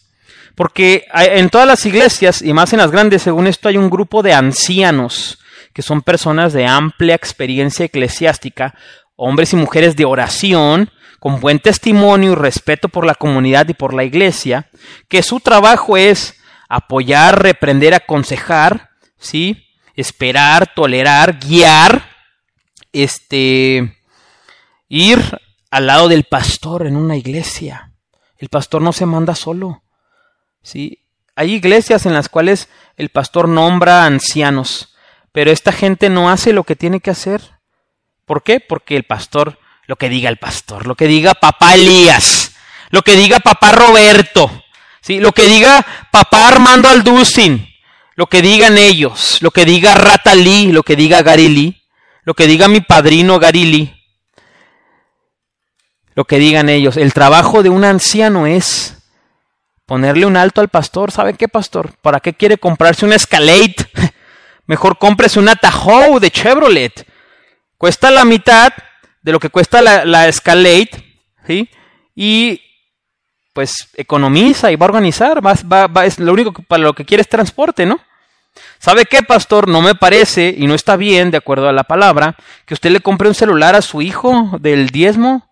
[SPEAKER 1] Porque en todas las iglesias, y más en las grandes, según esto, hay un grupo de ancianos, que son personas de amplia experiencia eclesiástica, hombres y mujeres de oración, con buen testimonio y respeto por la comunidad y por la iglesia, que su trabajo es apoyar, reprender, aconsejar, ¿sí? esperar, tolerar, guiar, este, ir al lado del pastor en una iglesia. El pastor no se manda solo. ¿sí? Hay iglesias en las cuales el pastor nombra ancianos, pero esta gente no hace lo que tiene que hacer. ¿Por qué? Porque el pastor, lo que diga el pastor, lo que diga papá Elías, lo que diga papá Roberto, ¿sí? lo que diga papá Armando Alducin, lo que digan ellos, lo que diga Rata Lee, lo que diga Gary Lee, lo que diga mi padrino Gary Lee, lo que digan ellos. El trabajo de un anciano es ponerle un alto al pastor. ¿Sabe qué, pastor? ¿Para qué quiere comprarse una Escalade? Mejor cómprese una Tahoe de Chevrolet. Cuesta la mitad de lo que cuesta la, la Escalade, ¿sí? Y pues economiza y va a organizar. Lo único que, para lo que quiere es transporte, ¿no? ¿Sabe qué, pastor? No me parece y no está bien, de acuerdo a la palabra, que usted le compre un celular a su hijo del diezmo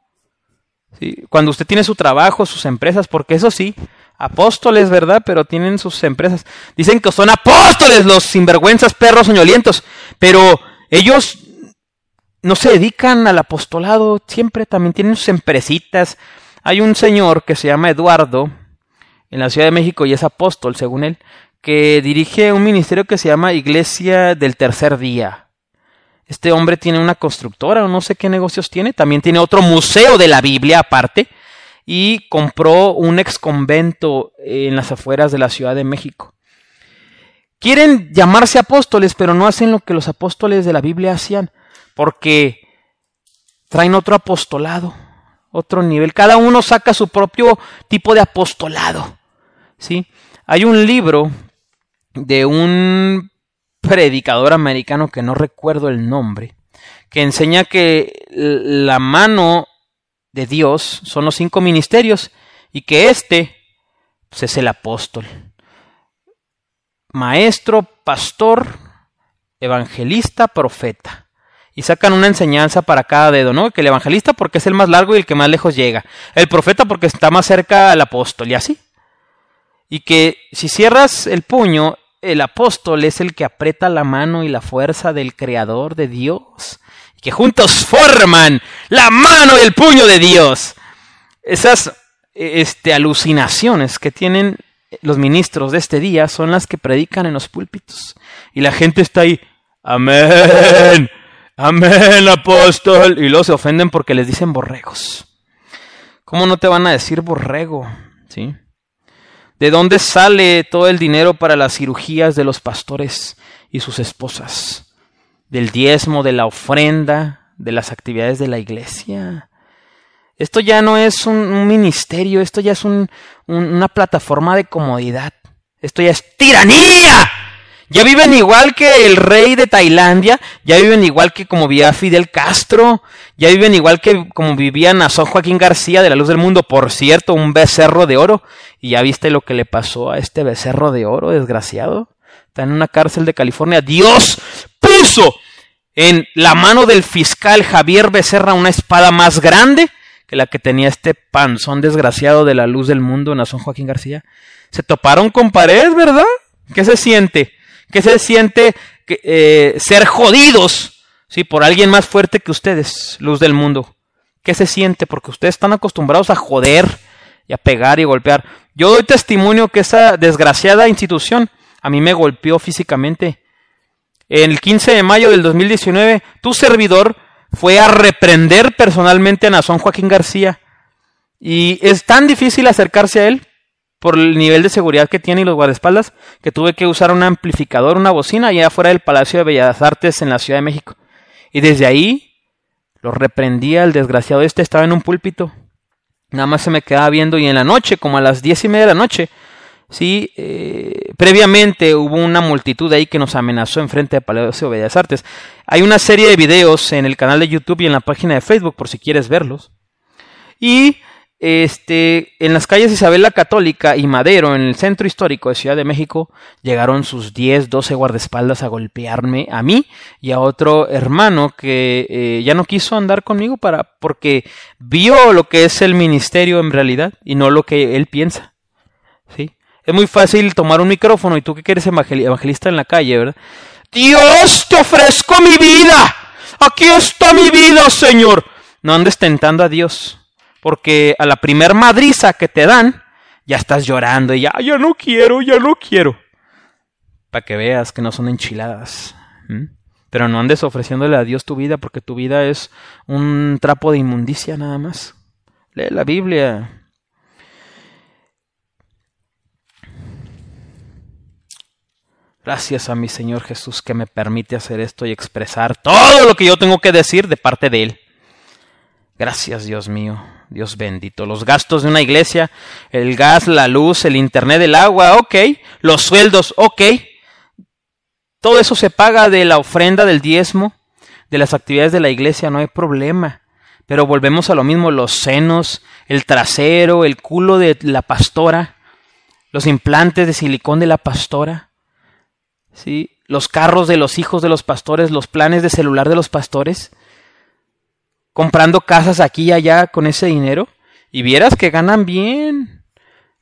[SPEAKER 1] Cuando usted tiene su trabajo, sus empresas, porque eso sí, apóstoles, ¿verdad? Pero tienen sus empresas. Dicen que son apóstoles los sinvergüenzas perros soñolientos, pero ellos no se dedican al apostolado, siempre también tienen sus empresitas. Hay un señor que se llama Eduardo en la Ciudad de México y es apóstol, según él, que dirige un ministerio que se llama Iglesia del Tercer Día. Este hombre tiene una constructora o no sé qué negocios tiene, también tiene otro museo de la Biblia aparte y compró un ex convento en las afueras de la Ciudad de México. Quieren llamarse apóstoles, pero no hacen lo que los apóstoles de la Biblia hacían, porque traen otro apostolado, otro nivel. Cada uno saca su propio tipo de apostolado. ¿sí? Hay un libro de un predicador americano que no recuerdo el nombre, que enseña que la mano de Dios son los cinco ministerios y que este pues, es el apóstol. Maestro, pastor, evangelista, profeta. Y sacan una enseñanza para cada dedo, ¿no? Que el evangelista porque es el más largo y el que más lejos llega. El profeta porque está más cerca al apóstol y así. Y que si cierras el puño, el apóstol es el que aprieta la mano y la fuerza del Creador de Dios, que juntos forman la mano y el puño de Dios. Esas este, alucinaciones que tienen los ministros de este día son las que predican en los púlpitos. Y la gente está ahí, amén, amén, apóstol. Y luego se ofenden porque les dicen borregos. ¿Cómo no te van a decir borrego? ¿Sí? ¿De dónde sale todo el dinero para las cirugías de los pastores y sus esposas? Del diezmo, de la ofrenda, de las actividades de la iglesia. Esto ya no es un, ministerio, esto ya es una plataforma de comodidad. Esto ya es tiranía. Ya viven igual que el rey de Tailandia, ya viven igual que como vivía Fidel Castro, ya viven igual que como vivía Nazón Joaquín García de la Luz del Mundo, por cierto, un becerro de oro. Y ya viste lo que le pasó a este becerro de oro, desgraciado. Está en una cárcel de California. Dios puso en la mano del fiscal Javier Becerra una espada más grande que la que tenía este panzón desgraciado de la Luz del Mundo, Nazón Joaquín García. Se toparon con pared, ¿verdad? ¿Qué se siente? Que se siente eh, ser jodidos ¿sí? por alguien más fuerte que ustedes, luz del mundo. ¿Qué se siente? Porque ustedes están acostumbrados a joder y a pegar y golpear. Yo doy testimonio que esa desgraciada institución a mí me golpeó físicamente. El 15 de mayo del 2019, tu servidor fue a reprender personalmente a Nazón Joaquín García. Y es tan difícil acercarse a él por el nivel de seguridad que tiene y los guardaespaldas, que tuve que usar un amplificador, una bocina, allá afuera del Palacio de Bellas Artes en la Ciudad de México. Y desde ahí lo reprendía el desgraciado este, estaba en un púlpito. Nada más se me quedaba viendo y en la noche, como a las diez y media de la noche, sí, eh, previamente hubo una multitud ahí que nos amenazó enfrente del Palacio de Bellas Artes. Hay una serie de videos en el canal de YouTube y en la página de Facebook por si quieres verlos. Y este, en las calles Isabel la Católica y Madero, en el centro histórico de Ciudad de México, llegaron sus 10, 12 guardaespaldas a golpearme a mí y a otro hermano que eh, ya no quiso andar conmigo para, porque vio lo que es el ministerio en realidad y no lo que él piensa. ¿Sí? Es muy fácil tomar un micrófono y tú que quieres evangelista en la calle, ¿verdad? Dios, te ofrezco mi vida. Aquí está mi vida, Señor. No andes tentando a Dios porque a la primer madriza que te dan, ya estás llorando y ya, ya no quiero, ya no quiero. Para que veas que no son enchiladas. Pero no andes ofreciéndole a Dios tu vida porque tu vida es un trapo de inmundicia nada más. Lee la Biblia. Gracias a mi Señor Jesús que me permite hacer esto y expresar todo lo que yo tengo que decir de parte de Él. Gracias, Dios mío. Dios bendito. Los gastos de una iglesia, el gas, la luz, el internet, el agua, ok. Los sueldos, ok. Todo eso se paga de la ofrenda del diezmo, de las actividades de la iglesia, no hay problema. Pero volvemos a lo mismo, los senos, el trasero, el culo de la pastora, los implantes de silicón de la pastora, ¿sí? los carros de los hijos de los pastores, los planes de celular de los pastores comprando casas aquí y allá con ese dinero. Y vieras que ganan bien.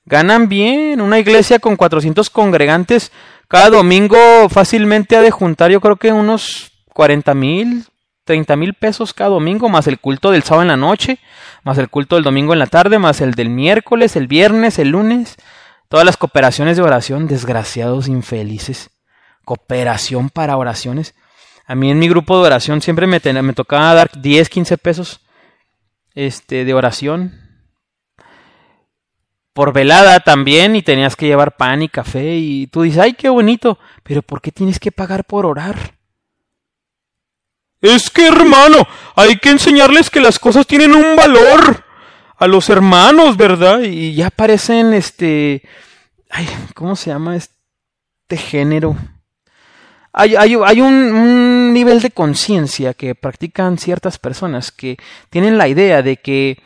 [SPEAKER 1] Ganan bien. Una iglesia con 400 congregantes cada domingo fácilmente ha de juntar yo creo que unos 40 mil, 30 mil pesos cada domingo, más el culto del sábado en la noche, más el culto del domingo en la tarde, más el del miércoles, el viernes, el lunes. Todas las cooperaciones de oración, desgraciados infelices. Cooperación para oraciones. A mí en mi grupo de oración siempre me, me tocaba dar 10, 15 pesos este, de oración. Por velada también y tenías que llevar pan y café y tú dices, ay, qué bonito, pero ¿por qué tienes que pagar por orar? Es que hermano, hay que enseñarles que las cosas tienen un valor a los hermanos, ¿verdad? Y ya parecen, este, ay, ¿cómo se llama este género? Hay, un, un, nivel de conciencia que practican ciertas personas que tienen la idea de que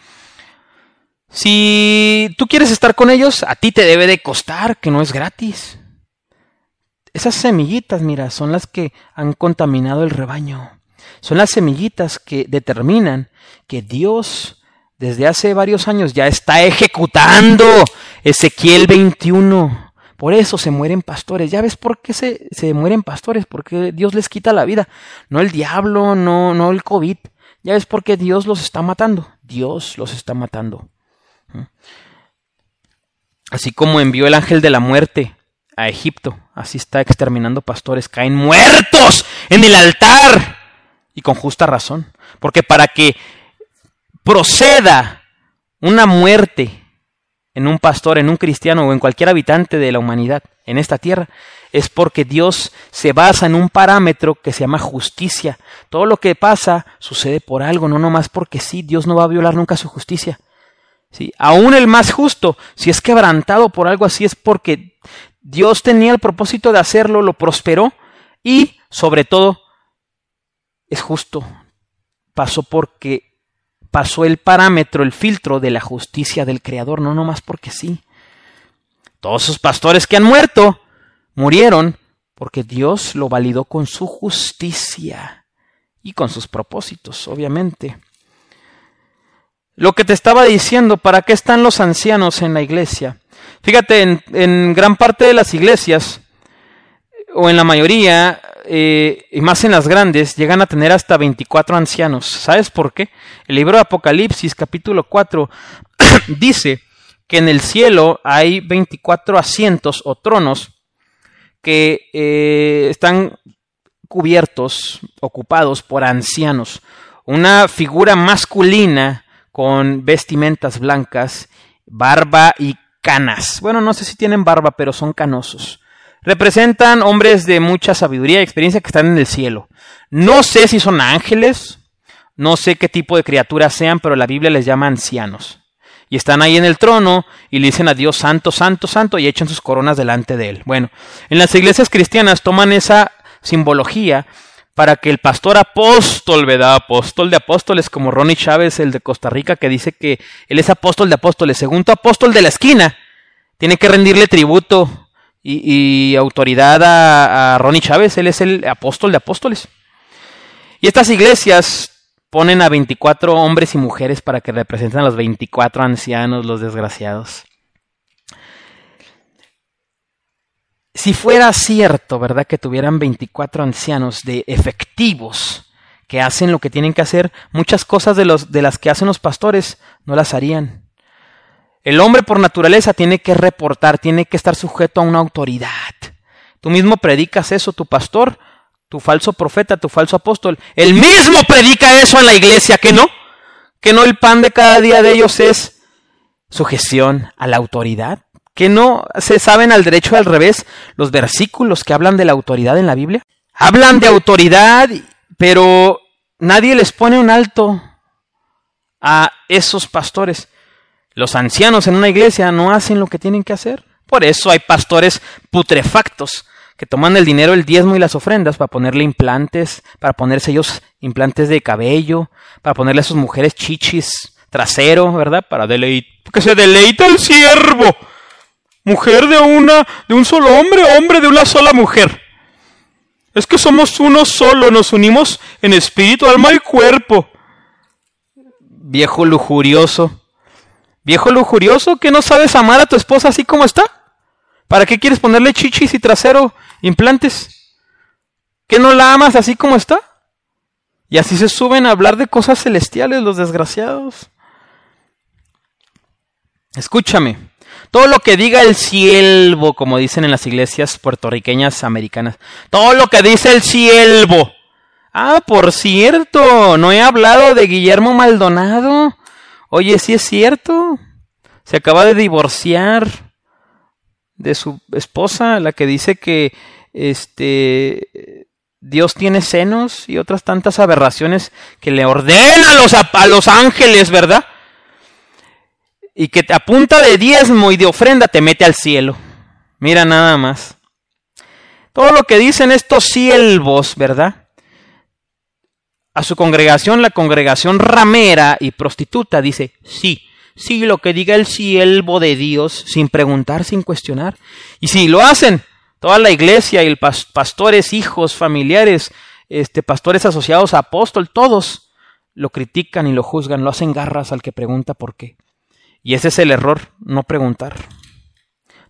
[SPEAKER 1] si tú quieres estar con ellos, a ti te debe de costar, que no es gratis. Esas semillitas, mira, son las que han contaminado el rebaño. Son las semillitas que determinan que Dios desde hace varios años ya está ejecutando Ezequiel 21. Por eso se mueren pastores. ¿Ya ves por qué se, se, mueren pastores? Porque Dios les quita la vida. No el diablo, no, no el COVID. ¿Ya ves por qué Dios los está matando? Dios los está matando. Así como envió el ángel de la muerte a Egipto, así está exterminando pastores. Caen muertos en el altar. Y con justa razón. Porque para que proceda una muerte en un pastor, en un cristiano o en cualquier habitante de la humanidad en esta tierra, es porque Dios se basa en un parámetro que se llama justicia. Todo lo que pasa sucede por algo, no nomás porque sí, Dios no va a violar nunca su justicia. ¿Sí? Aún el más justo, si es quebrantado por algo así, es porque Dios tenía el propósito de hacerlo, lo prosperó y, sobre todo, es justo. Pasó porque pasó el parámetro, el filtro de la justicia del Creador, no nomás porque sí. Todos esos pastores que han muerto murieron porque Dios lo validó con su justicia y con sus propósitos, obviamente. Lo que te estaba diciendo, ¿para qué están los ancianos en la iglesia? Fíjate, en, en gran parte de las iglesias, o en la mayoría, eh, y más en las grandes, llegan a tener hasta 24 ancianos. ¿Sabes por qué? El libro de Apocalipsis, capítulo 4, dice que en el cielo hay 24 asientos o tronos que eh, están cubiertos, ocupados por ancianos. Una figura masculina con vestimentas blancas, barba y canas. Bueno, no sé si tienen barba, pero son canosos representan hombres de mucha sabiduría y experiencia que están en el cielo. No sé si son ángeles, no sé qué tipo de criaturas sean, pero la Biblia les llama ancianos. Y están ahí en el trono y le dicen a Dios santo, santo, santo y echan sus coronas delante de él. Bueno, en las iglesias cristianas toman esa simbología para que el pastor apóstol, ¿verdad? Apóstol de apóstoles, como Ronnie Chávez, el de Costa Rica, que dice que él es apóstol de apóstoles, segundo apóstol de la esquina, tiene que rendirle tributo y, autoridad a, a Ronnie Chávez. Él es el apóstol de apóstoles. Y estas iglesias ponen a 24 hombres y mujeres para que representen a los 24 ancianos, los desgraciados. Si fuera cierto, ¿verdad?, que tuvieran 24 ancianos de efectivos que hacen lo que tienen que hacer, muchas cosas de, los, de las que hacen los pastores no las harían. El hombre por naturaleza tiene que reportar, tiene que estar sujeto a una autoridad. Tú mismo predicas eso, tu pastor, tu falso profeta, tu falso apóstol. El mismo predica eso en la iglesia, ¿que no? Que no el pan de cada día de ellos es sujeción a la autoridad. Que no se saben al derecho y al revés los versículos que hablan de la autoridad en la Biblia. Hablan de autoridad, pero nadie les pone un alto a esos pastores. Los ancianos en una iglesia no hacen lo que tienen que hacer. Por eso hay pastores putrefactos que toman el dinero, el diezmo y las ofrendas para ponerle implantes, para ponerse ellos implantes de cabello, para ponerle a sus mujeres chichis trasero, ¿verdad? Para deleitar, que se deleita el siervo. Mujer de una, de un solo hombre, hombre de una sola mujer. Es que somos uno solo, nos unimos en espíritu, alma y cuerpo. Viejo lujurioso. Viejo lujurioso, que no sabes amar a tu esposa así como está. ¿Para qué quieres ponerle chichis y trasero, implantes? ¿Que no la amas así como está? Y así se suben a hablar de cosas celestiales los desgraciados. Escúchame, todo lo que diga el siervo, como dicen en las iglesias puertorriqueñas americanas, todo lo que dice el siervo. Ah, por cierto, no he hablado de Guillermo Maldonado. Oye, sí es cierto. Se acaba de divorciar de su esposa, la que dice que este Dios tiene senos y otras tantas aberraciones que le ordena a los, a los ángeles, ¿verdad? Y que te apunta de diezmo y de ofrenda te mete al cielo. Mira nada más. Todo lo que dicen estos siervos, ¿verdad? A su congregación, la congregación ramera y prostituta, dice, sí, sí, lo que diga el siervo de Dios, sin preguntar, sin cuestionar. Y si lo hacen, Toda la iglesia y el pastores, hijos, familiares, este, pastores asociados a apóstol, todos lo critican y lo juzgan, lo hacen garras al que pregunta por qué. Y ese es el error, no preguntar.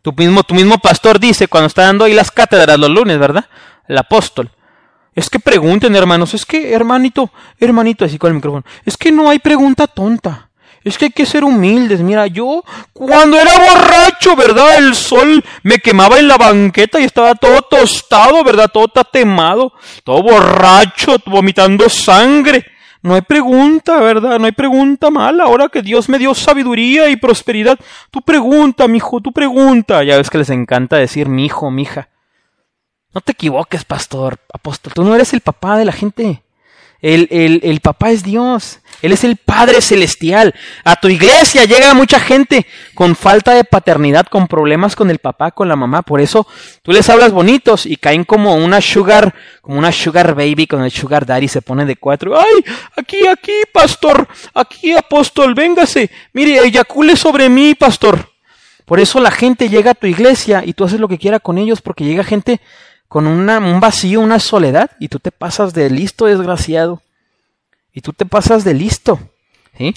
[SPEAKER 1] Tu mismo, tu mismo pastor dice cuando está dando ahí las cátedras los lunes, ¿verdad? El apóstol. Es que pregunten, hermanos, es que, hermanito, hermanito, así con el micrófono, es que no hay pregunta tonta. Es que hay que ser humildes. Mira, yo cuando era borracho, ¿verdad? El sol me quemaba en la banqueta y estaba todo tostado, ¿verdad? Todo tatemado, todo borracho, vomitando sangre. No hay pregunta, ¿verdad? No hay pregunta mala. Ahora que Dios me dio sabiduría y prosperidad, tú pregunta, mi hijo, tú pregunta. Ya ves que les encanta decir mi hijo, mi hija. No te equivoques, pastor, apóstol. Tú no eres el papá de la gente. El, el, el papá es Dios. Él es el Padre Celestial. A tu iglesia llega mucha gente con falta de paternidad, con problemas con el papá, con la mamá. Por eso tú les hablas bonitos y caen como una sugar, como una sugar baby con el sugar daddy. Se pone de cuatro. ¡Ay! Aquí, aquí, pastor. Aquí, apóstol. Véngase. Mire, eyacule sobre mí, pastor. Por eso la gente llega a tu iglesia y tú haces lo que quiera con ellos porque llega gente con un vacío, una soledad y tú te pasas de listo, desgraciado. Y tú te pasas de listo. ¿sí?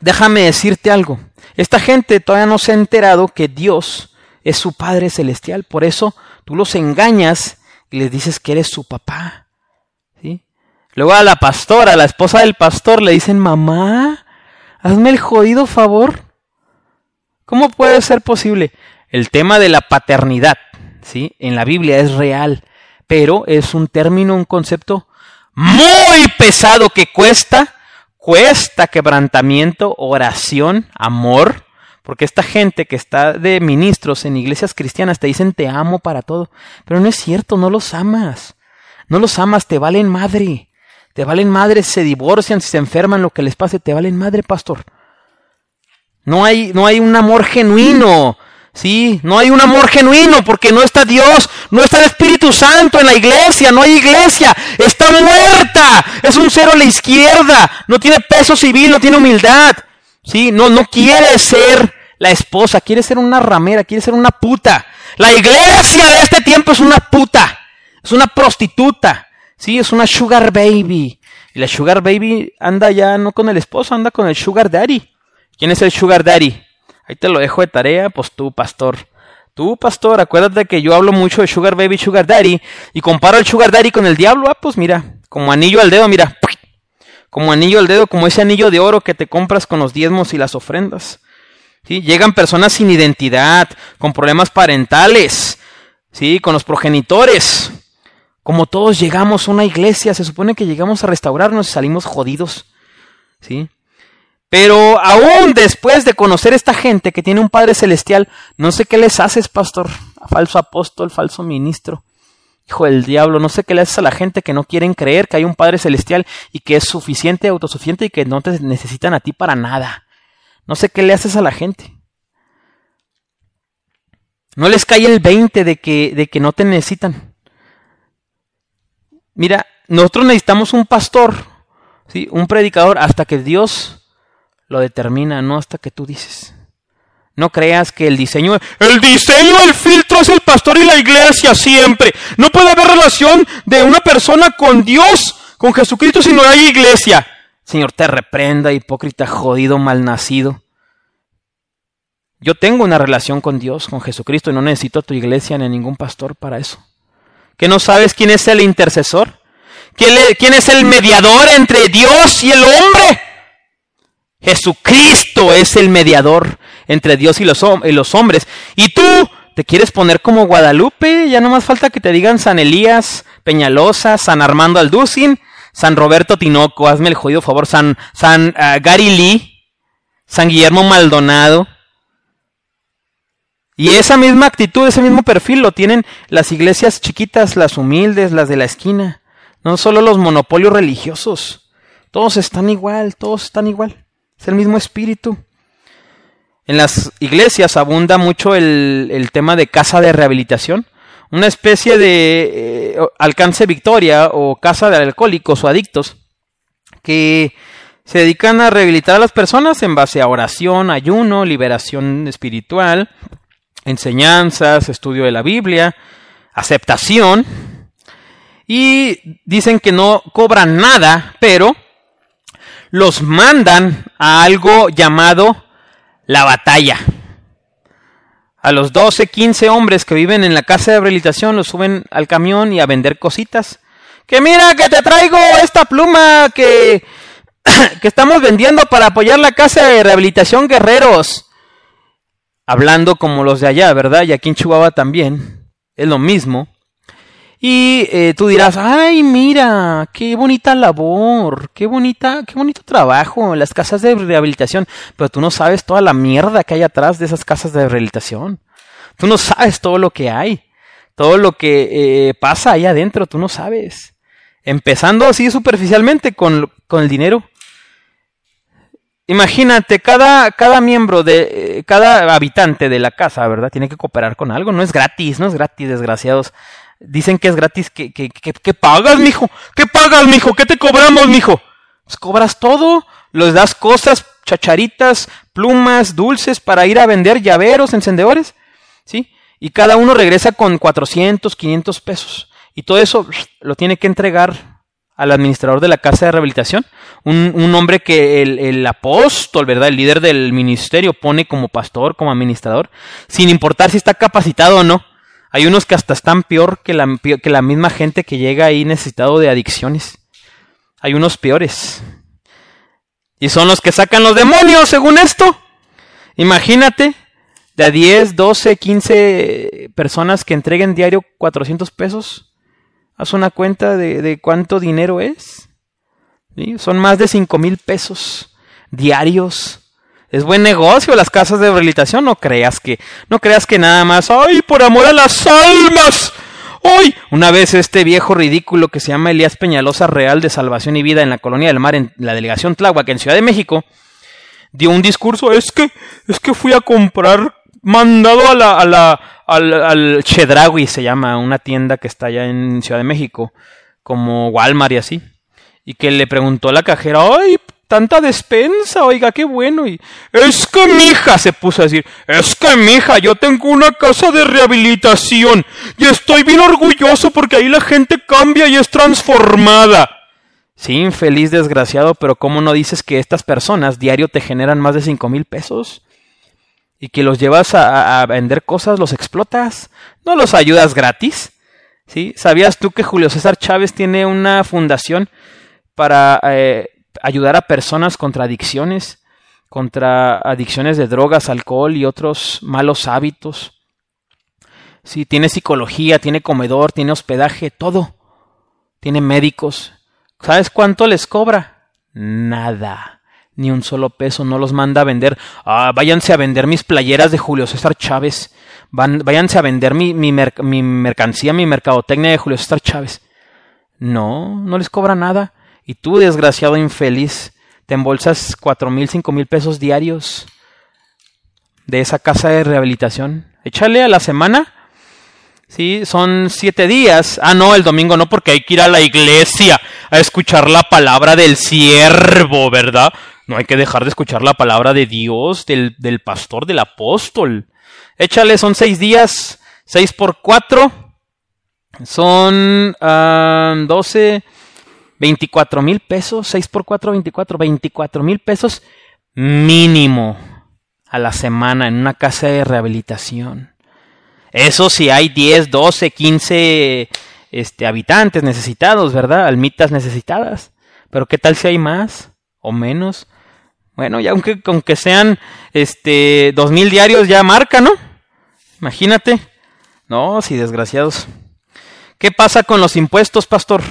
[SPEAKER 1] Déjame decirte algo. Esta gente todavía no se ha enterado que Dios es su Padre Celestial. Por eso tú los engañas y les dices que eres su papá. ¿sí? Luego a la pastora, a la esposa del pastor, le dicen, mamá, hazme el jodido favor. ¿Cómo puede ser posible? El tema de la paternidad, ¿sí? En la Biblia es real, pero es un término, un concepto muy pesado que cuesta, cuesta quebrantamiento, oración, amor, porque esta gente que está de ministros en iglesias cristianas te dicen te amo para todo, pero no es cierto, no los amas, no los amas, te valen madre, te valen madre, se divorcian, si se enferman, lo que les pase, te valen madre, pastor. No hay, no hay un amor genuino, Sí, no hay un amor genuino porque no está Dios, no está el Espíritu Santo en la iglesia, no hay iglesia, está muerta, es un cero a la izquierda, no tiene peso civil, no tiene humildad. Sí, no, no quiere ser la esposa, quiere ser una ramera, quiere ser una puta. La iglesia de este tiempo es una puta, es una prostituta, sí, es una sugar baby. Y la sugar baby anda ya no con el esposo, anda con el sugar daddy. ¿Quién es el sugar daddy? Ahí te lo dejo de tarea, pues tú, pastor. Tú, pastor, acuérdate que yo hablo mucho de Sugar Baby, Sugar Daddy, y comparo el Sugar Daddy con el diablo, ah, pues mira, como anillo al dedo, mira, como anillo al dedo, como ese anillo de oro que te compras con los diezmos y las ofrendas. ¿Sí? Llegan personas sin identidad, con problemas parentales, ¿sí? con los progenitores. Como todos llegamos a una iglesia, se supone que llegamos a restaurarnos y salimos jodidos. ¿sí? Pero aún después de conocer esta gente que tiene un Padre Celestial, no sé qué les haces, pastor, falso apóstol, falso ministro, hijo del diablo, no sé qué le haces a la gente que no quieren creer que hay un Padre Celestial y que es suficiente, autosuficiente y que no te necesitan a ti para nada. No sé qué le haces a la gente. No les cae el 20 de que, de que no te necesitan. Mira, nosotros necesitamos un pastor, ¿sí? un predicador, hasta que Dios lo determina, no hasta que tú dices. No creas que el diseño, el diseño, el filtro es el pastor y la iglesia siempre. No puede haber relación de una persona con Dios, con Jesucristo, si no hay iglesia. Señor, te reprenda, hipócrita, jodido, malnacido. Yo tengo una relación con Dios, con Jesucristo, y no necesito tu iglesia ni ningún pastor para eso. ¿Que no sabes quién es el intercesor? ¿Quién es el mediador entre Dios y el hombre? Jesucristo es el mediador entre Dios y los, hombres. Y tú te quieres poner como Guadalupe, ya no más falta que te digan San Elías Peñalosa, San Armando Alducin, San Roberto Tinoco, hazme el jodido favor, San, San ah, Gary Lee, San Guillermo Maldonado. Y esa misma actitud, ese mismo perfil lo tienen las iglesias chiquitas, las humildes, las de la esquina. No solo los monopolios religiosos. Todos están igual, todos están igual. Es el mismo espíritu. En las iglesias abunda mucho el, tema de casa de rehabilitación, una especie de eh, alcance victoria o casa de alcohólicos o adictos que se dedican a rehabilitar a las personas en base a oración, ayuno, liberación espiritual, enseñanzas, estudio de la Biblia, aceptación. Y dicen que no cobran nada, pero los mandan a algo llamado la batalla. A los 12, 15 hombres que viven en la casa de rehabilitación los suben al camión y a vender cositas. Que mira que te traigo esta pluma que, que estamos vendiendo para apoyar la casa de rehabilitación Guerreros hablando como los de allá, ¿verdad? Y aquí en Chihuahua también es lo mismo. Y eh, tú dirás, ay, mira, qué bonita labor, qué bonita, qué bonito trabajo las casas de rehabilitación. Pero tú no sabes toda la mierda que hay atrás de esas casas de rehabilitación. Tú no sabes todo lo que hay, todo lo que eh, pasa ahí adentro, tú no sabes. Empezando así superficialmente con, con el dinero Imagínate, cada, cada miembro de, eh, cada habitante de la casa, ¿verdad? Tiene que cooperar con algo. No es gratis, no es gratis, desgraciados. Dicen que es gratis. ¿Qué, qué, qué, pagas, mijo? ¿Qué pagas, mijo? ¿Qué te cobramos, mijo? Pues cobras todo. Les das cosas, chacharitas, plumas, dulces para ir a vender llaveros, encendedores. ¿Sí? Y cada uno regresa con 400, 500 pesos. Y todo eso lo tiene que entregar al administrador de la casa de rehabilitación, un, hombre que el, apóstol, ¿verdad? El líder del ministerio pone como pastor, como administrador, sin importar si está capacitado o no. Hay unos que hasta están peor que la, que la misma gente que llega ahí necesitado de adicciones. Hay unos peores. Y son los que sacan los demonios, según esto. Imagínate, de a 10, 12, 15 personas que entreguen diario 400 pesos Haz una cuenta de, cuánto dinero es. Son más de 5 mil pesos diarios. Es buen negocio las casas de rehabilitación. No creas que, no creas que nada más, ¡ay, por amor a las almas! ¡Ay! Una vez este viejo ridículo que se llama Elías Peñalosa Real de Salvación y Vida en la Colonia del Mar, en la delegación Tláhuac, en Ciudad de México, dio un discurso. Es que, es que fui a comprar mandado a la, a la, al, al Chedraui, se llama, una tienda que está allá en Ciudad de México, como Walmart y así. Y que le preguntó a la cajera, ¡ay, tanta despensa! Oiga, qué bueno. Y es que mi hija se puso a decir, es que mi hija, yo tengo una casa de rehabilitación y estoy bien orgulloso porque ahí la gente cambia y es transformada. Sí, infeliz desgraciado, pero ¿cómo no dices que estas personas diario te generan más de cinco mil pesos? y que los llevas a, vender cosas, los explotas, no los ayudas gratis. ¿sí? ¿Sabías tú que Julio César Chávez tiene una fundación para eh, ayudar a personas contra adicciones, contra adicciones de drogas, alcohol y otros malos hábitos? Sí, tiene psicología, tiene comedor, tiene hospedaje, todo. Tiene médicos. ¿Sabes cuánto les cobra? Nada ni un solo peso, no los manda a vender. Ah, váyanse a vender mis playeras de Julio César Chávez. Van, váyanse a vender mi, mi, mi mercancía, mi mercadotecnia de Julio César Chávez. No, no les cobra nada. Y tú, desgraciado infeliz, te embolsas cuatro mil, cinco mil pesos diarios de esa casa de rehabilitación. Échale a la semana. Sí, son siete días. Ah, no, el domingo no, porque hay que ir a la iglesia a escuchar la palabra del siervo, ¿verdad? No hay que dejar de escuchar la palabra de Dios, del, del pastor, del apóstol. Échale, son seis días, seis por cuatro, son uh, doce, veinticuatro mil pesos, seis por cuatro, veinticuatro, veinticuatro mil pesos mínimo. a la semana en una casa de rehabilitación. Eso si hay 10, 12, 15 este, habitantes necesitados, ¿verdad? Almitas necesitadas. Pero ¿qué tal si hay más o menos? Bueno, ya aunque, aunque sean este, 2000 diarios ya marca, ¿no? Imagínate. No, si desgraciados. ¿Qué pasa con los impuestos, pastor?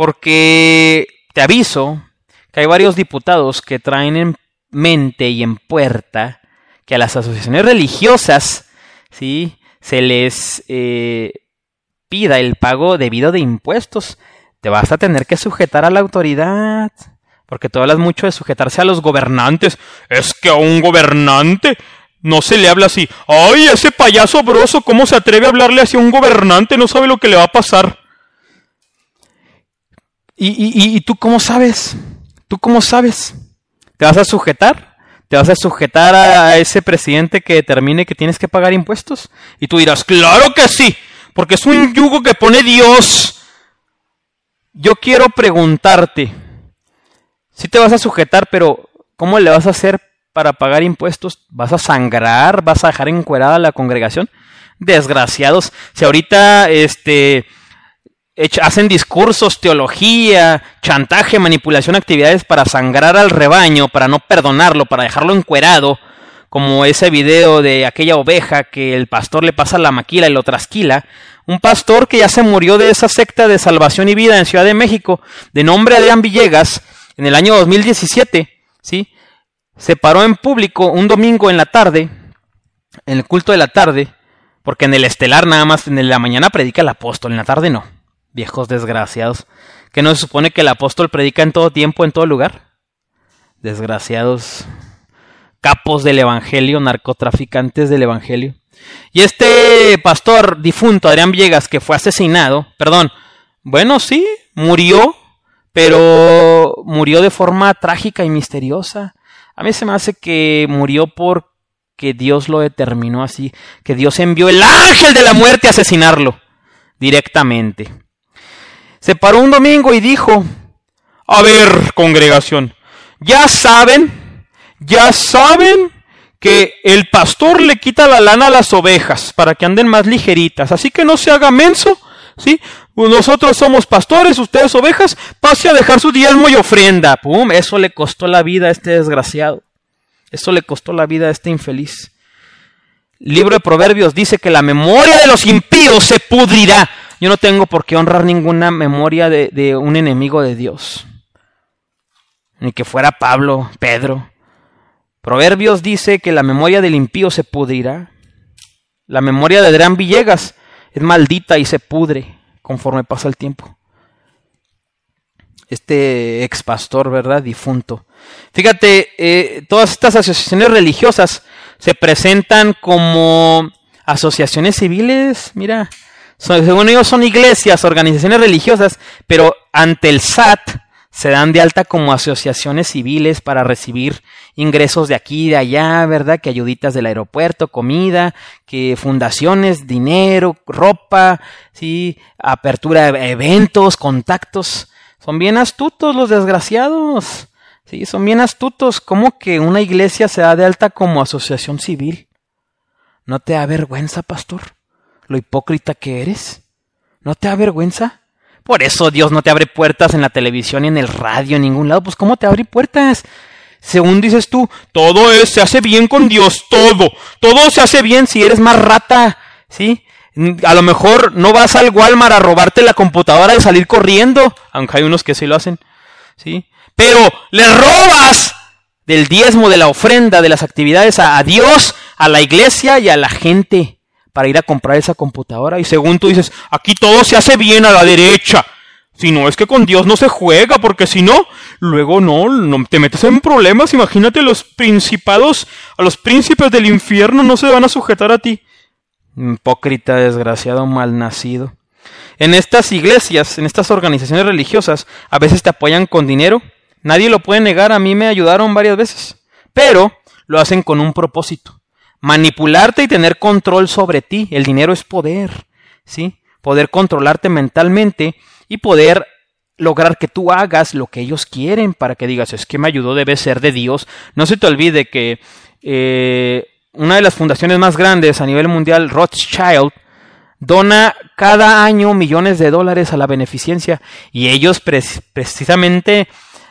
[SPEAKER 1] Porque te aviso que hay varios diputados que traen en mente y en puerta que a las asociaciones religiosas, ¿sí? Se les eh, pida el pago debido de impuestos. Te vas a tener que sujetar a la autoridad. Porque tú hablas mucho de sujetarse a los gobernantes. Es que a un gobernante no se le habla así. ¡Ay, ese payaso broso! ¿Cómo se atreve a hablarle así a un gobernante? No sabe lo que le va a pasar. ¿Y, tú cómo sabes? ¿Tú cómo sabes? ¿Te vas a sujetar? ¿Te vas a sujetar a ese presidente que determine que tienes que pagar impuestos? Y tú dirás, claro que sí, porque es un yugo que pone Dios. Yo quiero preguntarte, si te vas a sujetar, pero ¿cómo le vas a hacer para pagar impuestos? ¿Vas a sangrar? ¿Vas a dejar encuerada a la congregación? Desgraciados. Si ahorita este hacen discursos, teología, chantaje, manipulación, actividades para sangrar al rebaño, para no perdonarlo, para dejarlo encuerado, como ese video de aquella oveja que el pastor le pasa la maquila y lo trasquila, un pastor que ya se murió de esa secta de salvación y vida en Ciudad de México, de nombre Adrián Villegas, en el año 2017, ¿sí? Se paró en público un domingo en la tarde, en el culto de la tarde, porque en el estelar nada más en la mañana predica el apóstol, en la tarde no viejos desgraciados. ¿Que no se supone que el apóstol predica en todo tiempo, en todo lugar? Desgraciados capos del Evangelio, narcotraficantes del Evangelio. Y este pastor difunto, Adrián Villegas, que fue asesinado, perdón, bueno, sí, murió, pero murió de forma trágica y misteriosa. A mí se me hace que murió porque Dios lo determinó así, que Dios envió el ángel de la muerte a asesinarlo directamente se paró un domingo y dijo, a ver, congregación, ya saben, ya saben que el pastor le quita la lana a las ovejas para que anden más ligeritas, así que no se haga menso, ¿sí? Nosotros somos pastores, ustedes ovejas, pase a dejar su diezmo y ofrenda. Pum, eso le costó la vida a este desgraciado. Eso le costó la vida a este infeliz. libro de Proverbios dice que la memoria de los impíos se pudrirá, yo no tengo por qué honrar ninguna memoria de, un enemigo de Dios. Ni que fuera Pablo, Pedro. Proverbios dice que la memoria del impío se pudrirá. La memoria de Adrián Villegas es maldita y se pudre conforme pasa el tiempo. Este ex pastor, ¿verdad? Difunto. Fíjate, eh, todas estas asociaciones religiosas se presentan como asociaciones civiles. Mira, según ellos son iglesias, organizaciones religiosas, pero ante el SAT se dan de alta como asociaciones civiles para recibir ingresos de aquí y de allá, ¿verdad? Que ayuditas del aeropuerto, comida, que fundaciones, dinero, ropa, sí, apertura de eventos, contactos. Son bien astutos los desgraciados. Sí, son bien astutos. ¿Cómo que una iglesia se da de alta como asociación civil? ¿No te da vergüenza, pastor? Lo hipócrita que eres? ¿No te da vergüenza? Por eso Dios no te abre puertas en la televisión, ni en el radio, en ningún lado. Pues ¿cómo te abre puertas? Según dices tú, todo es, se hace bien con Dios, todo. Todo se hace bien si eres más rata, ¿sí? A lo mejor no vas al Walmart a robarte la computadora y salir corriendo, aunque hay unos que sí lo hacen, ¿sí? Pero le robas del diezmo, de la ofrenda, de las actividades a Dios, a la iglesia y a la gente para ir a comprar esa computadora y según tú dices, aquí todo se hace bien a la derecha. Si no, es que con Dios no se juega, porque si no, luego no, no te metes en problemas. Imagínate los principados, a los príncipes del infierno no se van a sujetar a ti. Hipócrita, desgraciado, malnacido. En estas iglesias, en estas organizaciones religiosas, a veces te apoyan con dinero. Nadie lo puede negar, a mí me ayudaron varias veces. Pero lo hacen con un propósito manipularte y tener control sobre ti. El dinero es poder, ¿sí? Poder controlarte mentalmente y poder lograr que tú hagas lo que ellos quieren para que digas, es que me ayudó, debe ser de Dios. No se te olvide que eh, una de las fundaciones más grandes a nivel mundial, Rothschild, dona cada año millones de dólares a la beneficencia y ellos precisamente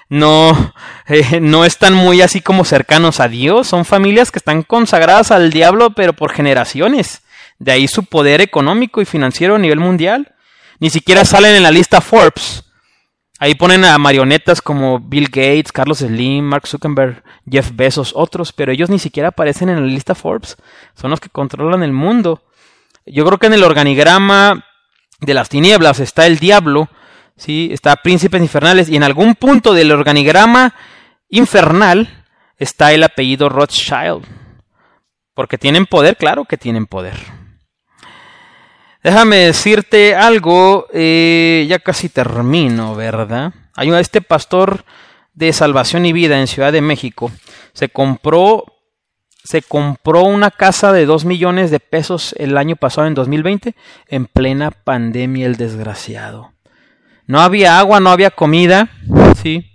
[SPEAKER 1] no, eh, no están muy así como cercanos a Dios, son familias que están consagradas al diablo pero por generaciones. De ahí su poder económico y financiero a nivel mundial. Ni siquiera salen en la lista Forbes. Ahí ponen a marionetas como Bill Gates, Carlos Slim, Mark Zuckerberg, Jeff Bezos, otros, pero ellos ni siquiera aparecen en la lista Forbes. Son los que controlan el mundo. Yo creo que en el organigrama de las tinieblas está el diablo, ¿sí? está príncipes infernales, y en algún punto del organigrama infernal está el apellido Rothschild. Porque tienen poder, claro que tienen poder. Déjame decirte algo, eh, ya casi termino, ¿verdad? Hay este pastor de Salvación y Vida en Ciudad de México, se compró, se compró una casa de 2 millones de pesos el año pasado, en 2020, en plena pandemia, el desgraciado. No había agua, no había comida, sí.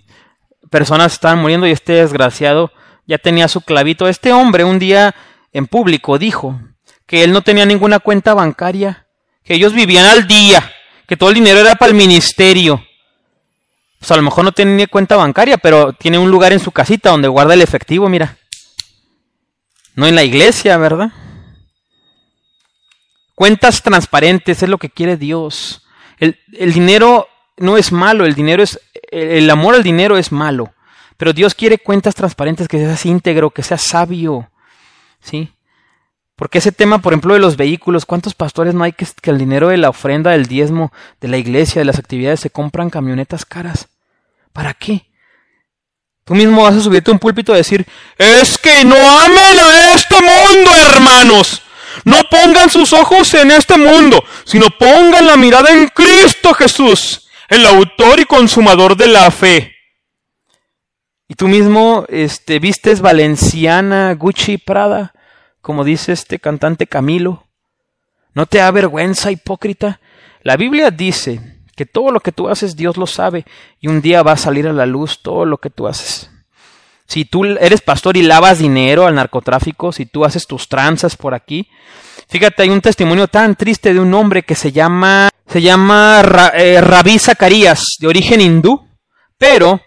[SPEAKER 1] Personas estaban muriendo y este desgraciado ya tenía su clavito. Este hombre un día en público dijo que él no tenía ninguna cuenta bancaria que ellos vivían al día, que todo el dinero era para el ministerio. Pues a lo mejor no tiene ni cuenta bancaria, pero tiene un lugar en su casita donde guarda el efectivo, mira. No en la iglesia, ¿verdad? Cuentas transparentes es lo que quiere Dios. El, el dinero no es malo, el dinero es el amor al dinero es malo, pero Dios quiere cuentas transparentes, que seas íntegro, que seas sabio, ¿sí? Porque ese tema, por ejemplo, de los vehículos, ¿cuántos pastores no hay que, el dinero de la ofrenda, del diezmo, de la iglesia, de las actividades, se compran camionetas caras? ¿Para qué? Tú mismo vas a subirte a un púlpito y decir, es que no amen a este mundo, hermanos. No pongan sus ojos en este mundo, sino pongan la mirada en Cristo Jesús, el autor y consumador de la fe. Y tú mismo este, vistes Valenciana, Gucci, Prada como dice este cantante Camilo. No te da vergüenza, hipócrita. La Biblia dice que todo lo que tú haces Dios lo sabe y un día va a salir a la luz todo lo que tú haces. Si tú eres pastor y lavas dinero al narcotráfico, si tú haces tus tranzas por aquí, fíjate, hay un testimonio tan triste de un hombre que se llama se llama eh, Rabí Zacarías, de origen hindú, pero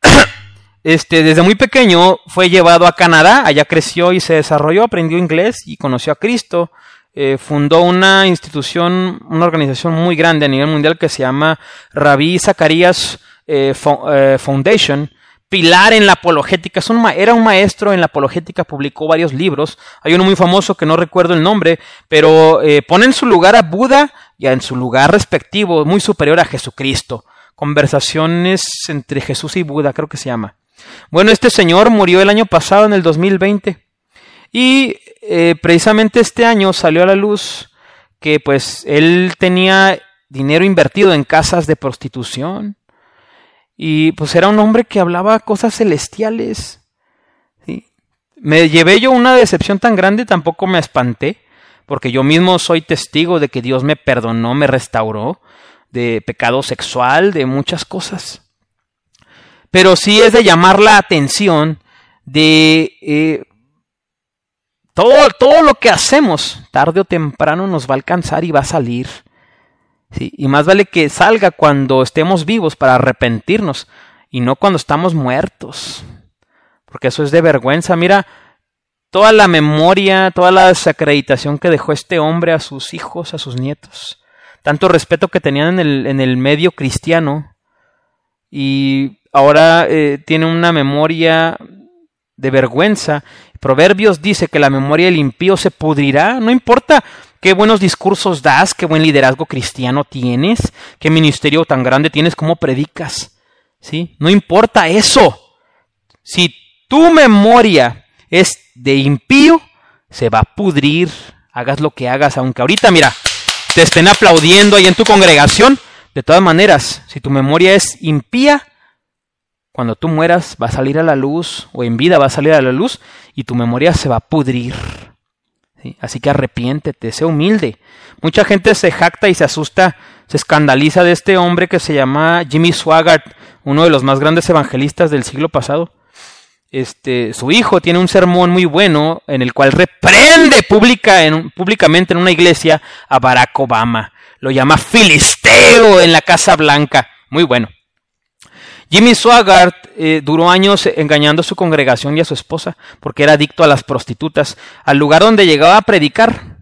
[SPEAKER 1] Este, desde muy pequeño fue llevado a Canadá, allá creció y se desarrolló, aprendió inglés y conoció a Cristo. Eh, fundó una institución, una organización muy grande a nivel mundial que se llama Rabí Zacarías eh, eh, Foundation, pilar en la apologética. era un maestro en la apologética, publicó varios libros. Hay uno muy famoso que no recuerdo el nombre, pero pone en su lugar a Buda y en su lugar respectivo, muy superior a Jesucristo. Conversaciones entre Jesús y Buda, creo que se llama. Bueno, este señor murió el año pasado, en el 2020. Y eh, precisamente este año salió a la luz que pues él tenía dinero invertido en casas de prostitución. Y pues era un hombre que hablaba cosas celestiales. Me llevé yo una decepción tan grande, tampoco me espanté, porque yo mismo soy testigo de que Dios me perdonó, me restauró de pecado sexual, de muchas cosas pero sí es de llamar la atención de eh, todo, todo lo que hacemos, tarde o temprano nos va a alcanzar y va a salir. Y más vale que salga cuando estemos vivos para arrepentirnos y no cuando estamos muertos. Porque eso es de vergüenza. Mira, toda la memoria, toda la desacreditación que dejó este hombre a sus hijos, a sus nietos. Tanto respeto que tenían en el, en el medio cristiano. Y ahora eh, tiene una memoria de vergüenza. Proverbios dice que la memoria del impío se pudrirá. No importa qué buenos discursos das, qué buen liderazgo cristiano tienes, qué ministerio tan grande tienes, cómo predicas. ¿Sí? No importa eso. Si tu memoria es de impío, se va a pudrir. Hagas lo que hagas, aunque ahorita, mira, te estén aplaudiendo ahí en tu congregación. De todas maneras, si tu memoria es impía, cuando tú mueras va a salir a la luz, o en vida va a salir a la luz, y tu memoria se va a pudrir. Así que arrepiéntete, sé humilde. Mucha gente se jacta y se asusta, se escandaliza de este hombre que se llama Jimmy Swaggart, uno de los más grandes evangelistas del siglo pasado. Este, su hijo tiene un sermón muy bueno en el cual reprende pública en, públicamente en una iglesia a Barack Obama. Lo llama filisteo en la Casa Blanca. Muy bueno. Jimmy Swaggart eh, duró años engañando a su congregación y a su esposa porque era adicto a las prostitutas. Al lugar donde llegaba a predicar,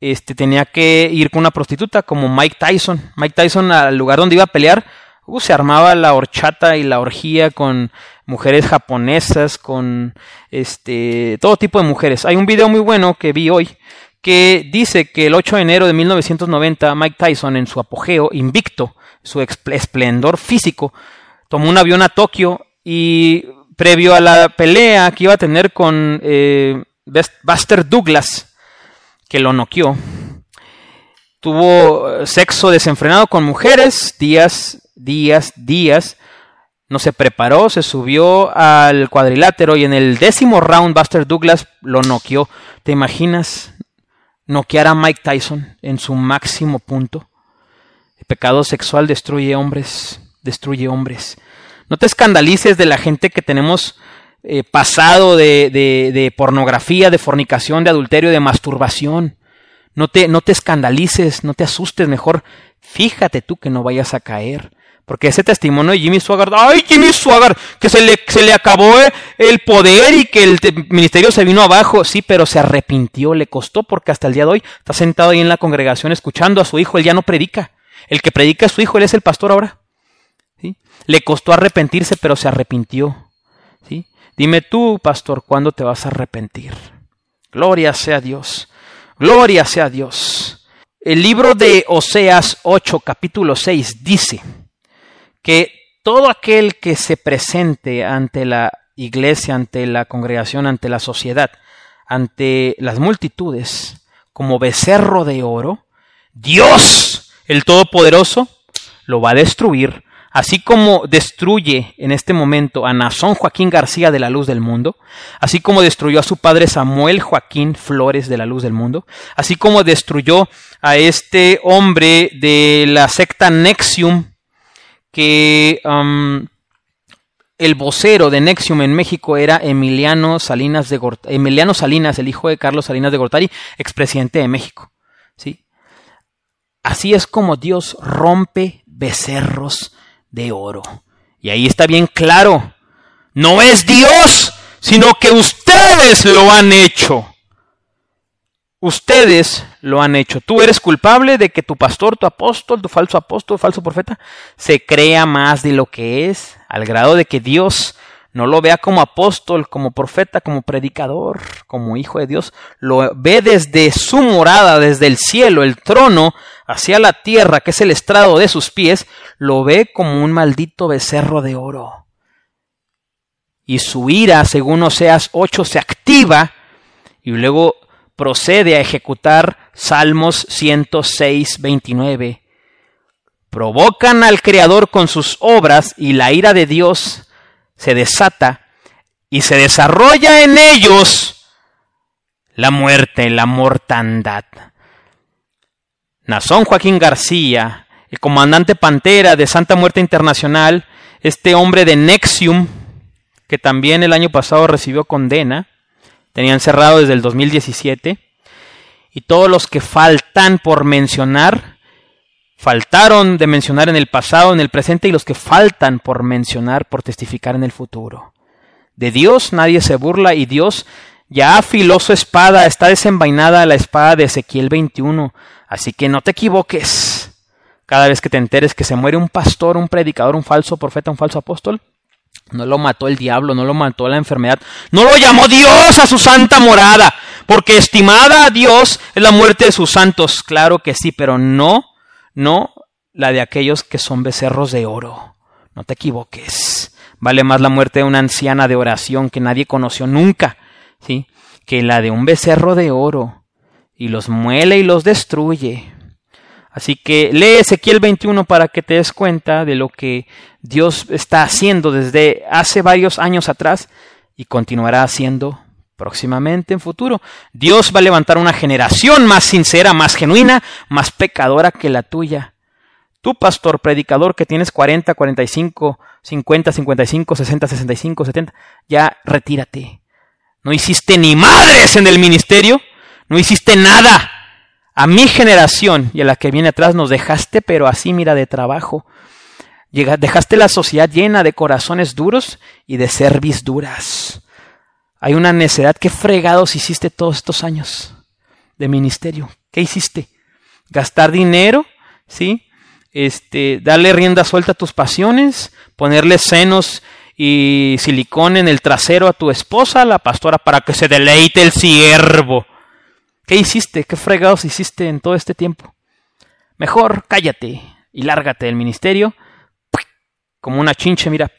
[SPEAKER 1] este, tenía que ir con una prostituta como Mike Tyson. Mike Tyson al lugar donde iba a pelear, uh, se armaba la horchata y la orgía con mujeres japonesas, con este, todo tipo de mujeres. Hay un video muy bueno que vi hoy que dice que el 8 de enero de 1990 Mike Tyson en su apogeo, invicto, su esplendor físico, tomó un avión a Tokio y previo a la pelea que iba a tener con eh, Buster Douglas, que lo noqueó, tuvo sexo desenfrenado con mujeres, días, días, días, no se preparó, se subió al cuadrilátero y en el décimo round Buster Douglas lo noqueó. ¿Te imaginas noquear a Mike Tyson en su máximo punto? El pecado sexual destruye hombres, destruye hombres. No te escandalices de la gente que tenemos eh, pasado de, de, pornografía, de fornicación, de adulterio, de masturbación. No te, no te escandalices, no te asustes, mejor fíjate tú que no vayas a caer. Porque ese testimonio de Jimmy Swaggart, ¡ay, Jimmy Swaggart! Que se le, se le acabó el poder y que el ministerio se vino abajo. Sí, pero se arrepintió, le costó porque hasta el día de hoy está sentado ahí en la congregación escuchando a su hijo, él ya no predica. El que predica es su hijo, él es el pastor ahora. Le costó arrepentirse, pero se arrepintió. ¿sí? Dime tú, pastor, ¿cuándo te vas a arrepentir? Gloria sea Dios. Gloria sea Dios. El libro de Oseas 8, capítulo 6, dice que todo aquel que se presente ante la iglesia, ante la congregación, ante la sociedad, ante las multitudes, como becerro de oro, Dios, el Todopoderoso, lo va a destruir así como destruye en este momento a Nazón Joaquín García de la Luz del Mundo, así como destruyó a su padre Samuel Joaquín Flores de la Luz del Mundo, así como destruyó a este hombre de la secta Nexium, que um, el vocero de Nexium en México era Emiliano Salinas de Emiliano Salinas, el hijo de Carlos Salinas de Gortari, expresidente de México. ¿sí? Así es como Dios rompe becerros de oro. Y ahí está bien claro, no es Dios, sino que ustedes lo han hecho. Ustedes lo han hecho. Tú eres culpable de que tu pastor, tu apóstol, tu falso apóstol, falso profeta, se crea más de lo que es, al grado de que Dios no lo vea como apóstol, como profeta, como predicador, como hijo de Dios. Lo ve desde su morada, desde el cielo, el trono, hacia la tierra, que es el estrado de sus pies, lo ve como un maldito becerro de oro. Y su ira, según Oseas 8, se activa y luego procede a ejecutar Salmos 106, 29. Provocan al Creador con sus obras y la ira de Dios se desata y se desarrolla en ellos la muerte, la mortandad. Nazón Joaquín García, el comandante Pantera de Santa Muerte Internacional, este hombre de Nexium, que también el año pasado recibió condena, tenía encerrado desde el 2017, y todos los que faltan por mencionar, faltaron de mencionar en el pasado, en el presente y los que faltan por mencionar, por testificar en el futuro. De Dios nadie se burla y Dios ya afiló su espada, está desenvainada la espada de Ezequiel 21, así que no te equivoques. Cada vez que te enteres que se muere un pastor, un predicador, un falso profeta, un falso apóstol, no lo mató el diablo, no lo mató la enfermedad, no lo llamó Dios a su santa morada, porque estimada a Dios es la muerte de sus santos, claro que sí, pero no no la de aquellos que son becerros de oro. No te equivoques. Vale más la muerte de una anciana de oración que nadie conoció nunca, ¿sí? que la de un becerro de oro, y los muele y los destruye. Así que lee Ezequiel 21 para que te des cuenta de lo que Dios está haciendo desde hace varios años atrás y continuará haciendo próximamente en futuro. Dios va a levantar una generación más sincera, más genuina, más pecadora que la tuya. Tú, pastor, predicador, que tienes 40, 45, 50, 55, 60, 65, 70, ya retírate. No hiciste ni madres en el ministerio, no hiciste nada. A mi generación y a la que viene atrás nos dejaste, pero así mira de trabajo. Dejaste la sociedad llena de corazones duros y de cerviz duras. Hay una necedad. ¿Qué fregados hiciste todos estos años de ministerio? ¿Qué hiciste? ¿Gastar dinero? ¿Sí? Este, darle rienda suelta a tus pasiones, ponerle senos y silicón en el trasero a tu esposa, la pastora, para que se deleite el siervo. ¿Qué hiciste? ¿Qué fregados hiciste en todo este tiempo? Mejor cállate y lárgate del ministerio, como una chinche, mira,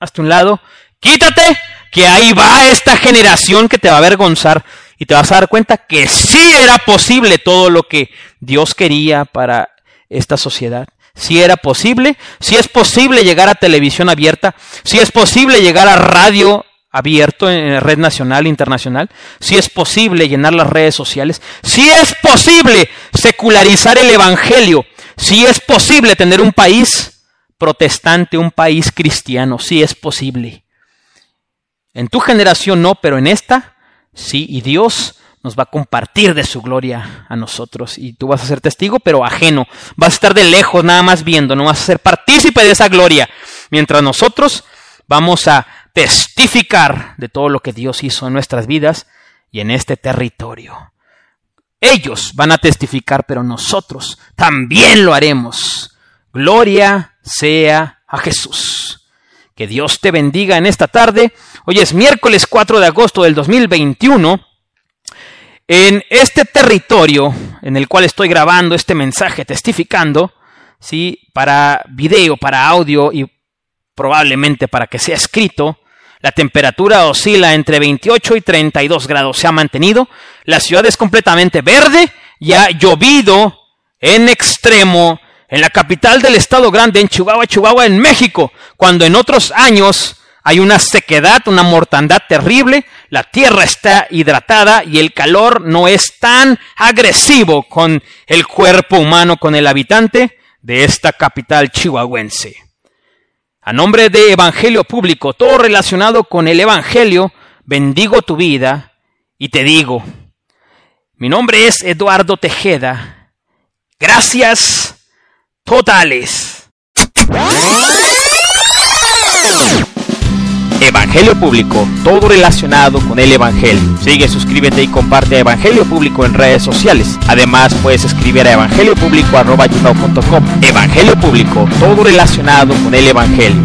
[SPEAKER 1] hasta un lado, quítate que ahí va esta generación que te va a avergonzar y te vas a dar cuenta que sí era posible todo lo que Dios quería para esta sociedad. Si era posible, si es posible llegar a televisión abierta, si es posible llegar a radio abierto en red nacional e internacional, si es posible llenar las redes sociales, si es posible secularizar el evangelio, si es posible tener un país protestante, un país cristiano, si es posible. En tu generación no, pero en esta sí, y Dios nos va a compartir de su gloria a nosotros. Y tú vas a ser testigo, pero ajeno. Vas a estar de lejos, nada más viendo, no vas a ser partícipe de esa gloria. Mientras nosotros vamos a testificar de todo lo que Dios hizo en nuestras vidas y en este territorio. Ellos van a testificar, pero nosotros también lo haremos. Gloria sea a Jesús. Que Dios te bendiga en esta tarde. Hoy es miércoles 4 de agosto del 2021. En este territorio en el cual estoy grabando este mensaje testificando, ¿sí? para video, para audio y probablemente para que sea escrito, la temperatura oscila entre 28 y 32 grados. Se ha mantenido. La ciudad es completamente verde y ha llovido en extremo en la capital del estado grande, en Chihuahua, Chihuahua, en México, cuando en otros años hay una sequedad, una mortandad terrible, la tierra está hidratada y el calor no es tan agresivo con el cuerpo humano, con el habitante de esta capital chihuahuense. A nombre de Evangelio Público, todo relacionado con el Evangelio, bendigo tu vida y te digo, mi nombre es Eduardo Tejeda. Gracias totales. Evangelio Público, todo relacionado con el Evangelio. Sigue, suscríbete y comparte Evangelio Público en redes sociales. Además, puedes escribir a evangeliopúblico.com. Evangelio Público, todo relacionado con el Evangelio.